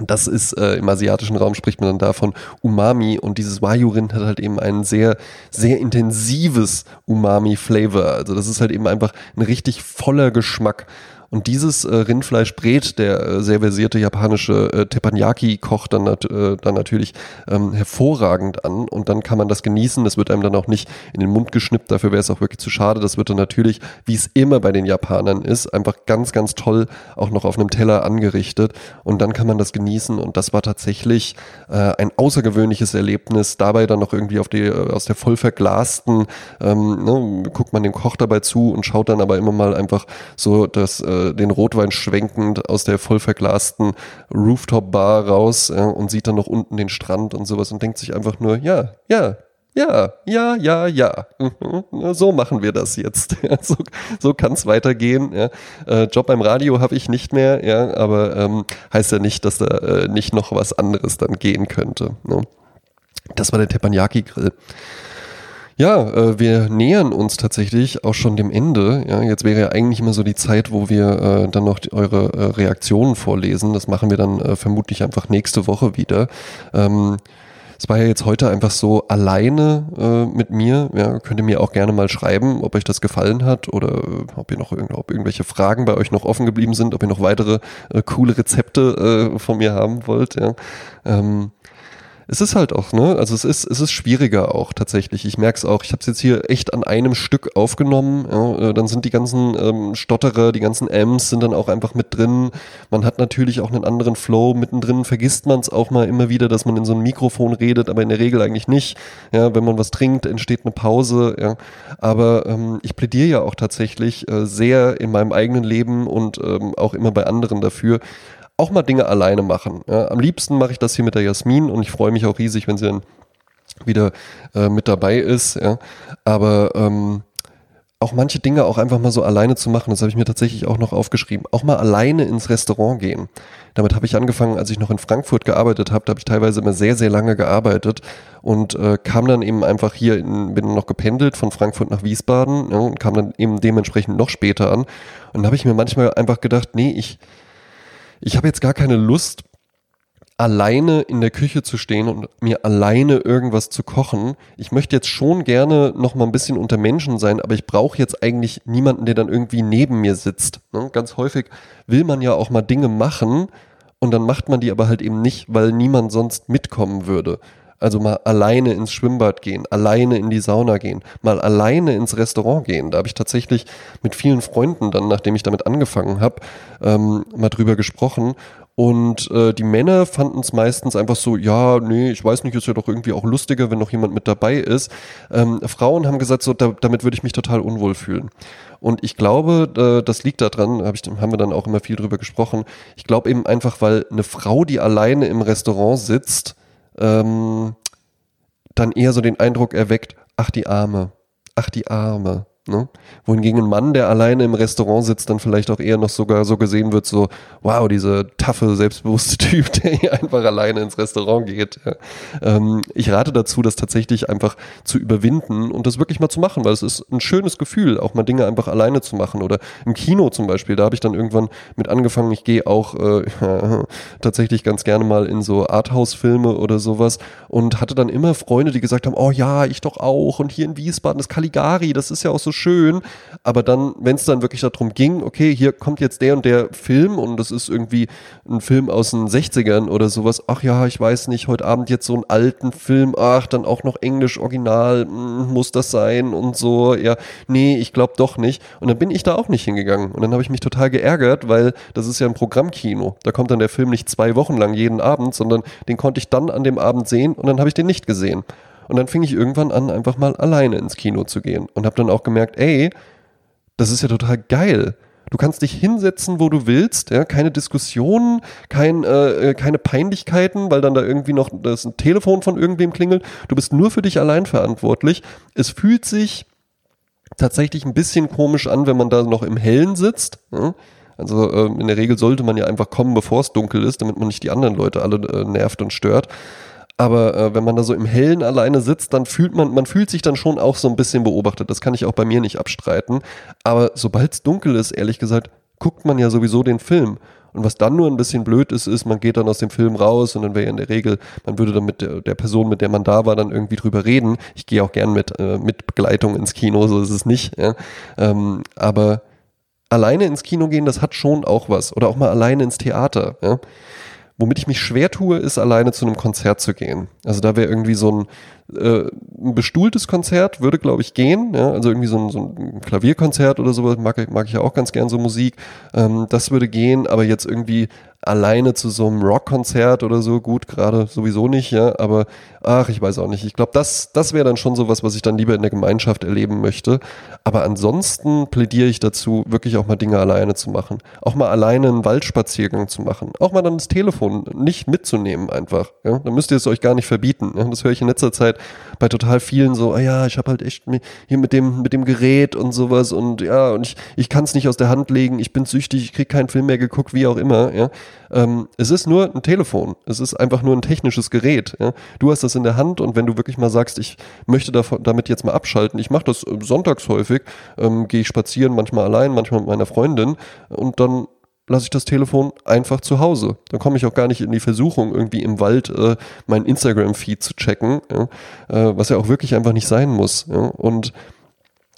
Das ist äh, im asiatischen Raum spricht man dann davon Umami und dieses Wayurin hat halt eben ein sehr, sehr intensives Umami-Flavor. Also das ist halt eben einfach ein richtig voller Geschmack. Und dieses äh, Rindfleisch brät der äh, sehr versierte japanische äh, Teppanyaki-Koch dann, nat äh, dann natürlich ähm, hervorragend an und dann kann man das genießen. Das wird einem dann auch nicht in den Mund geschnippt, dafür wäre es auch wirklich zu schade. Das wird dann natürlich, wie es immer bei den Japanern ist, einfach ganz, ganz toll auch noch auf einem Teller angerichtet und dann kann man das genießen und das war tatsächlich äh, ein außergewöhnliches Erlebnis. Dabei dann noch irgendwie auf die, äh, aus der voll verglasten, ähm, ne, guckt man dem Koch dabei zu und schaut dann aber immer mal einfach so das äh, äh, den Rotwein schwenkend aus der voll verglasten Rooftop-Bar raus äh, und sieht dann noch unten den Strand und sowas und denkt sich einfach nur, ja, ja, ja, ja, ja, ja. Mhm. So machen wir das jetzt. [LAUGHS] so so kann es weitergehen. Ja. Äh, Job beim Radio habe ich nicht mehr, ja, aber ähm, heißt ja nicht, dass da äh, nicht noch was anderes dann gehen könnte. Ne? Das war der Teppanyaki-Grill. Ja, äh, wir nähern uns tatsächlich auch schon dem Ende. Ja, jetzt wäre ja eigentlich immer so die Zeit, wo wir äh, dann noch die, eure äh, Reaktionen vorlesen. Das machen wir dann äh, vermutlich einfach nächste Woche wieder. Ähm, es war ja jetzt heute einfach so alleine äh, mit mir. Ja, könnt ihr mir auch gerne mal schreiben, ob euch das gefallen hat oder äh, ob ihr noch irgend, ob irgendwelche Fragen bei euch noch offen geblieben sind, ob ihr noch weitere äh, coole Rezepte äh, von mir haben wollt. Ja. Ähm, es ist halt auch, ne? Also es ist, es ist schwieriger auch tatsächlich. Ich merke es auch. Ich habe es jetzt hier echt an einem Stück aufgenommen. Ja, äh, dann sind die ganzen ähm, Stotterer, die ganzen M's sind dann auch einfach mit drin. Man hat natürlich auch einen anderen Flow mittendrin. Vergisst man es auch mal immer wieder, dass man in so ein Mikrofon redet, aber in der Regel eigentlich nicht. Ja, wenn man was trinkt, entsteht eine Pause. Ja, aber ähm, ich plädiere ja auch tatsächlich äh, sehr in meinem eigenen Leben und ähm, auch immer bei anderen dafür, auch mal Dinge alleine machen. Ja, am liebsten mache ich das hier mit der Jasmin und ich freue mich auch riesig, wenn sie dann wieder äh, mit dabei ist. Ja. Aber ähm, auch manche Dinge auch einfach mal so alleine zu machen, das habe ich mir tatsächlich auch noch aufgeschrieben. Auch mal alleine ins Restaurant gehen. Damit habe ich angefangen, als ich noch in Frankfurt gearbeitet habe. Da habe ich teilweise immer sehr, sehr lange gearbeitet und äh, kam dann eben einfach hier, in, bin noch gependelt von Frankfurt nach Wiesbaden ja, und kam dann eben dementsprechend noch später an. Und da habe ich mir manchmal einfach gedacht, nee, ich, ich habe jetzt gar keine Lust, alleine in der Küche zu stehen und mir alleine irgendwas zu kochen. Ich möchte jetzt schon gerne noch mal ein bisschen unter Menschen sein, aber ich brauche jetzt eigentlich niemanden, der dann irgendwie neben mir sitzt. Ne? Ganz häufig will man ja auch mal Dinge machen und dann macht man die aber halt eben nicht, weil niemand sonst mitkommen würde. Also mal alleine ins Schwimmbad gehen, alleine in die Sauna gehen, mal alleine ins Restaurant gehen. Da habe ich tatsächlich mit vielen Freunden dann, nachdem ich damit angefangen habe, ähm, mal drüber gesprochen. Und äh, die Männer fanden es meistens einfach so, ja, nee, ich weiß nicht, ist ja doch irgendwie auch lustiger, wenn noch jemand mit dabei ist. Ähm, Frauen haben gesagt, so, da, damit würde ich mich total unwohl fühlen. Und ich glaube, äh, das liegt daran, hab ich, haben wir dann auch immer viel drüber gesprochen. Ich glaube eben einfach, weil eine Frau, die alleine im Restaurant sitzt, ähm, dann eher so den Eindruck erweckt, ach die Arme, ach die Arme. Ne? Wohingegen ein Mann, der alleine im Restaurant sitzt, dann vielleicht auch eher noch sogar so gesehen wird, so, wow, dieser taffe, selbstbewusste [LAUGHS] Typ, der hier einfach alleine ins Restaurant geht. Ja. Ähm, ich rate dazu, das tatsächlich einfach zu überwinden und das wirklich mal zu machen, weil es ist ein schönes Gefühl, auch mal Dinge einfach alleine zu machen. Oder im Kino zum Beispiel, da habe ich dann irgendwann mit angefangen, ich gehe auch äh, [LAUGHS] tatsächlich ganz gerne mal in so Arthouse-Filme oder sowas und hatte dann immer Freunde, die gesagt haben, oh ja, ich doch auch und hier in Wiesbaden, das Caligari, das ist ja auch so schön, aber dann, wenn es dann wirklich darum ging, okay, hier kommt jetzt der und der Film und das ist irgendwie ein Film aus den 60ern oder sowas, ach ja, ich weiß nicht, heute Abend jetzt so einen alten Film, ach, dann auch noch Englisch Original, hm, muss das sein und so, ja, nee, ich glaube doch nicht. Und dann bin ich da auch nicht hingegangen und dann habe ich mich total geärgert, weil das ist ja ein Programmkino. Da kommt dann der Film nicht zwei Wochen lang jeden Abend, sondern den konnte ich dann an dem Abend sehen und dann habe ich den nicht gesehen. Und dann fing ich irgendwann an, einfach mal alleine ins Kino zu gehen und habe dann auch gemerkt, ey, das ist ja total geil. Du kannst dich hinsetzen, wo du willst, ja, keine Diskussionen, kein, äh, äh keine Peinlichkeiten, weil dann da irgendwie noch das ein Telefon von irgendwem klingelt. Du bist nur für dich allein verantwortlich. Es fühlt sich tatsächlich ein bisschen komisch an, wenn man da noch im Hellen sitzt. Ja. Also äh, in der Regel sollte man ja einfach kommen, bevor es dunkel ist, damit man nicht die anderen Leute alle äh, nervt und stört. Aber äh, wenn man da so im Hellen alleine sitzt, dann fühlt man, man fühlt sich dann schon auch so ein bisschen beobachtet. Das kann ich auch bei mir nicht abstreiten. Aber sobald es dunkel ist, ehrlich gesagt, guckt man ja sowieso den Film. Und was dann nur ein bisschen blöd ist, ist, man geht dann aus dem Film raus und dann wäre ja in der Regel, man würde dann mit der, der, Person, mit der man da war, dann irgendwie drüber reden. Ich gehe auch gern mit, äh, mit Begleitung ins Kino, so ist es nicht. Ja. Ähm, aber alleine ins Kino gehen, das hat schon auch was. Oder auch mal alleine ins Theater. Ja. Womit ich mich schwer tue, ist alleine zu einem Konzert zu gehen. Also da wäre irgendwie so ein äh, ein bestuhltes Konzert würde, glaube ich, gehen. Ja? Also irgendwie so ein, so ein Klavierkonzert oder sowas mag, ich, mag ich ja auch ganz gern so Musik. Ähm, das würde gehen, aber jetzt irgendwie alleine zu so einem Rockkonzert oder so, gut, gerade sowieso nicht, ja, aber ach, ich weiß auch nicht. Ich glaube, das, das wäre dann schon sowas, was ich dann lieber in der Gemeinschaft erleben möchte. Aber ansonsten plädiere ich dazu, wirklich auch mal Dinge alleine zu machen. Auch mal alleine einen Waldspaziergang zu machen. Auch mal dann das Telefon nicht mitzunehmen einfach. Ja? Dann müsst ihr es euch gar nicht verbieten. Ja? Das höre ich in letzter Zeit bei total vielen so, ah ja, ich habe halt echt hier mit dem, mit dem Gerät und sowas und ja, und ich, ich kann es nicht aus der Hand legen, ich bin süchtig, ich krieg keinen Film mehr geguckt, wie auch immer, ja. Ähm, es ist nur ein Telefon, es ist einfach nur ein technisches Gerät, ja. Du hast das in der Hand und wenn du wirklich mal sagst, ich möchte davon, damit jetzt mal abschalten, ich mache das sonntags häufig, ähm, gehe ich spazieren, manchmal allein, manchmal mit meiner Freundin und dann lasse ich das Telefon einfach zu Hause. Dann komme ich auch gar nicht in die Versuchung, irgendwie im Wald äh, mein Instagram-Feed zu checken, ja, äh, was ja auch wirklich einfach nicht sein muss. Ja. Und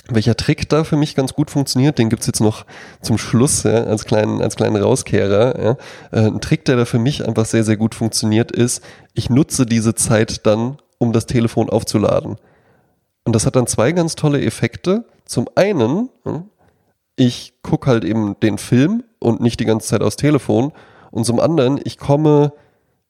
welcher Trick da für mich ganz gut funktioniert, den gibt's jetzt noch zum Schluss ja, als, kleinen, als kleinen Rauskehrer. Ja. Äh, ein Trick, der da für mich einfach sehr, sehr gut funktioniert, ist, ich nutze diese Zeit dann, um das Telefon aufzuladen. Und das hat dann zwei ganz tolle Effekte. Zum einen, ich gucke halt eben den Film und nicht die ganze Zeit aufs Telefon. Und zum anderen, ich komme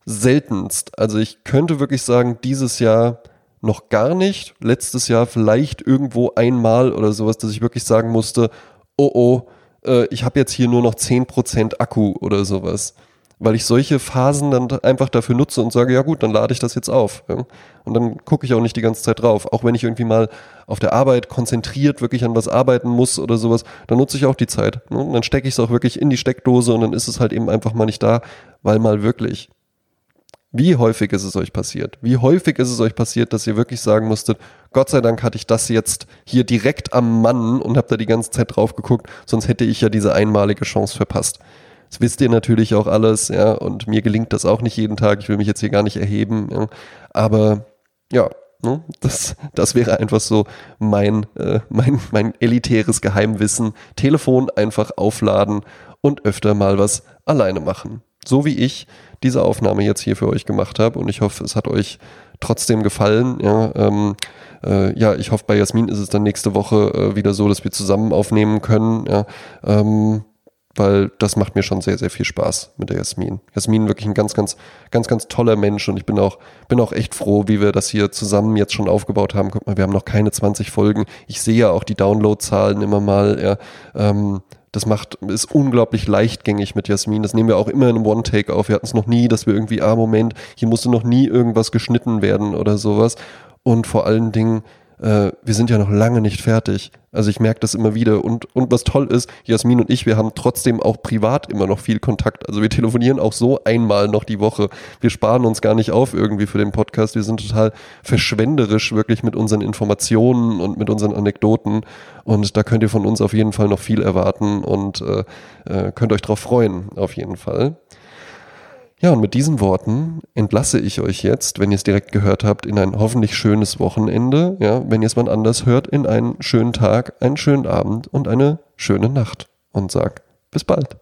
seltenst. Also ich könnte wirklich sagen, dieses Jahr noch gar nicht. Letztes Jahr vielleicht irgendwo einmal oder sowas, dass ich wirklich sagen musste, oh oh, äh, ich habe jetzt hier nur noch 10% Akku oder sowas. Weil ich solche Phasen dann einfach dafür nutze und sage, ja gut, dann lade ich das jetzt auf. Ja? Und dann gucke ich auch nicht die ganze Zeit drauf. Auch wenn ich irgendwie mal auf der Arbeit konzentriert wirklich an was arbeiten muss oder sowas, dann nutze ich auch die Zeit. Ne? Und dann stecke ich es auch wirklich in die Steckdose und dann ist es halt eben einfach mal nicht da, weil mal wirklich. Wie häufig ist es euch passiert? Wie häufig ist es euch passiert, dass ihr wirklich sagen musstet, Gott sei Dank hatte ich das jetzt hier direkt am Mann und habe da die ganze Zeit drauf geguckt, sonst hätte ich ja diese einmalige Chance verpasst. Das wisst ihr natürlich auch alles, ja, und mir gelingt das auch nicht jeden Tag. Ich will mich jetzt hier gar nicht erheben, ja. aber ja, ne, das, das wäre einfach so mein, äh, mein, mein elitäres Geheimwissen. Telefon einfach aufladen und öfter mal was alleine machen. So wie ich diese Aufnahme jetzt hier für euch gemacht habe und ich hoffe, es hat euch trotzdem gefallen. Ja, ähm, äh, ja ich hoffe, bei Jasmin ist es dann nächste Woche äh, wieder so, dass wir zusammen aufnehmen können. Ja, ähm, weil das macht mir schon sehr, sehr viel Spaß mit der Jasmin. Jasmin wirklich ein ganz, ganz, ganz, ganz toller Mensch und ich bin auch, bin auch echt froh, wie wir das hier zusammen jetzt schon aufgebaut haben. Guck mal, wir haben noch keine 20 Folgen. Ich sehe ja auch die Downloadzahlen immer mal. Ja, ähm, das macht, ist unglaublich leichtgängig mit Jasmin. Das nehmen wir auch immer in einem One-Take auf. Wir hatten es noch nie, dass wir irgendwie, ah, Moment, hier musste noch nie irgendwas geschnitten werden oder sowas. Und vor allen Dingen, äh, wir sind ja noch lange nicht fertig. Also ich merke das immer wieder. Und, und was toll ist, Jasmin und ich, wir haben trotzdem auch privat immer noch viel Kontakt. Also wir telefonieren auch so einmal noch die Woche. Wir sparen uns gar nicht auf irgendwie für den Podcast. Wir sind total verschwenderisch wirklich mit unseren Informationen und mit unseren Anekdoten. Und da könnt ihr von uns auf jeden Fall noch viel erwarten und äh, äh, könnt euch drauf freuen, auf jeden Fall. Ja, und mit diesen Worten entlasse ich euch jetzt, wenn ihr es direkt gehört habt, in ein hoffentlich schönes Wochenende. Ja, wenn ihr es mal anders hört, in einen schönen Tag, einen schönen Abend und eine schöne Nacht. Und sag bis bald.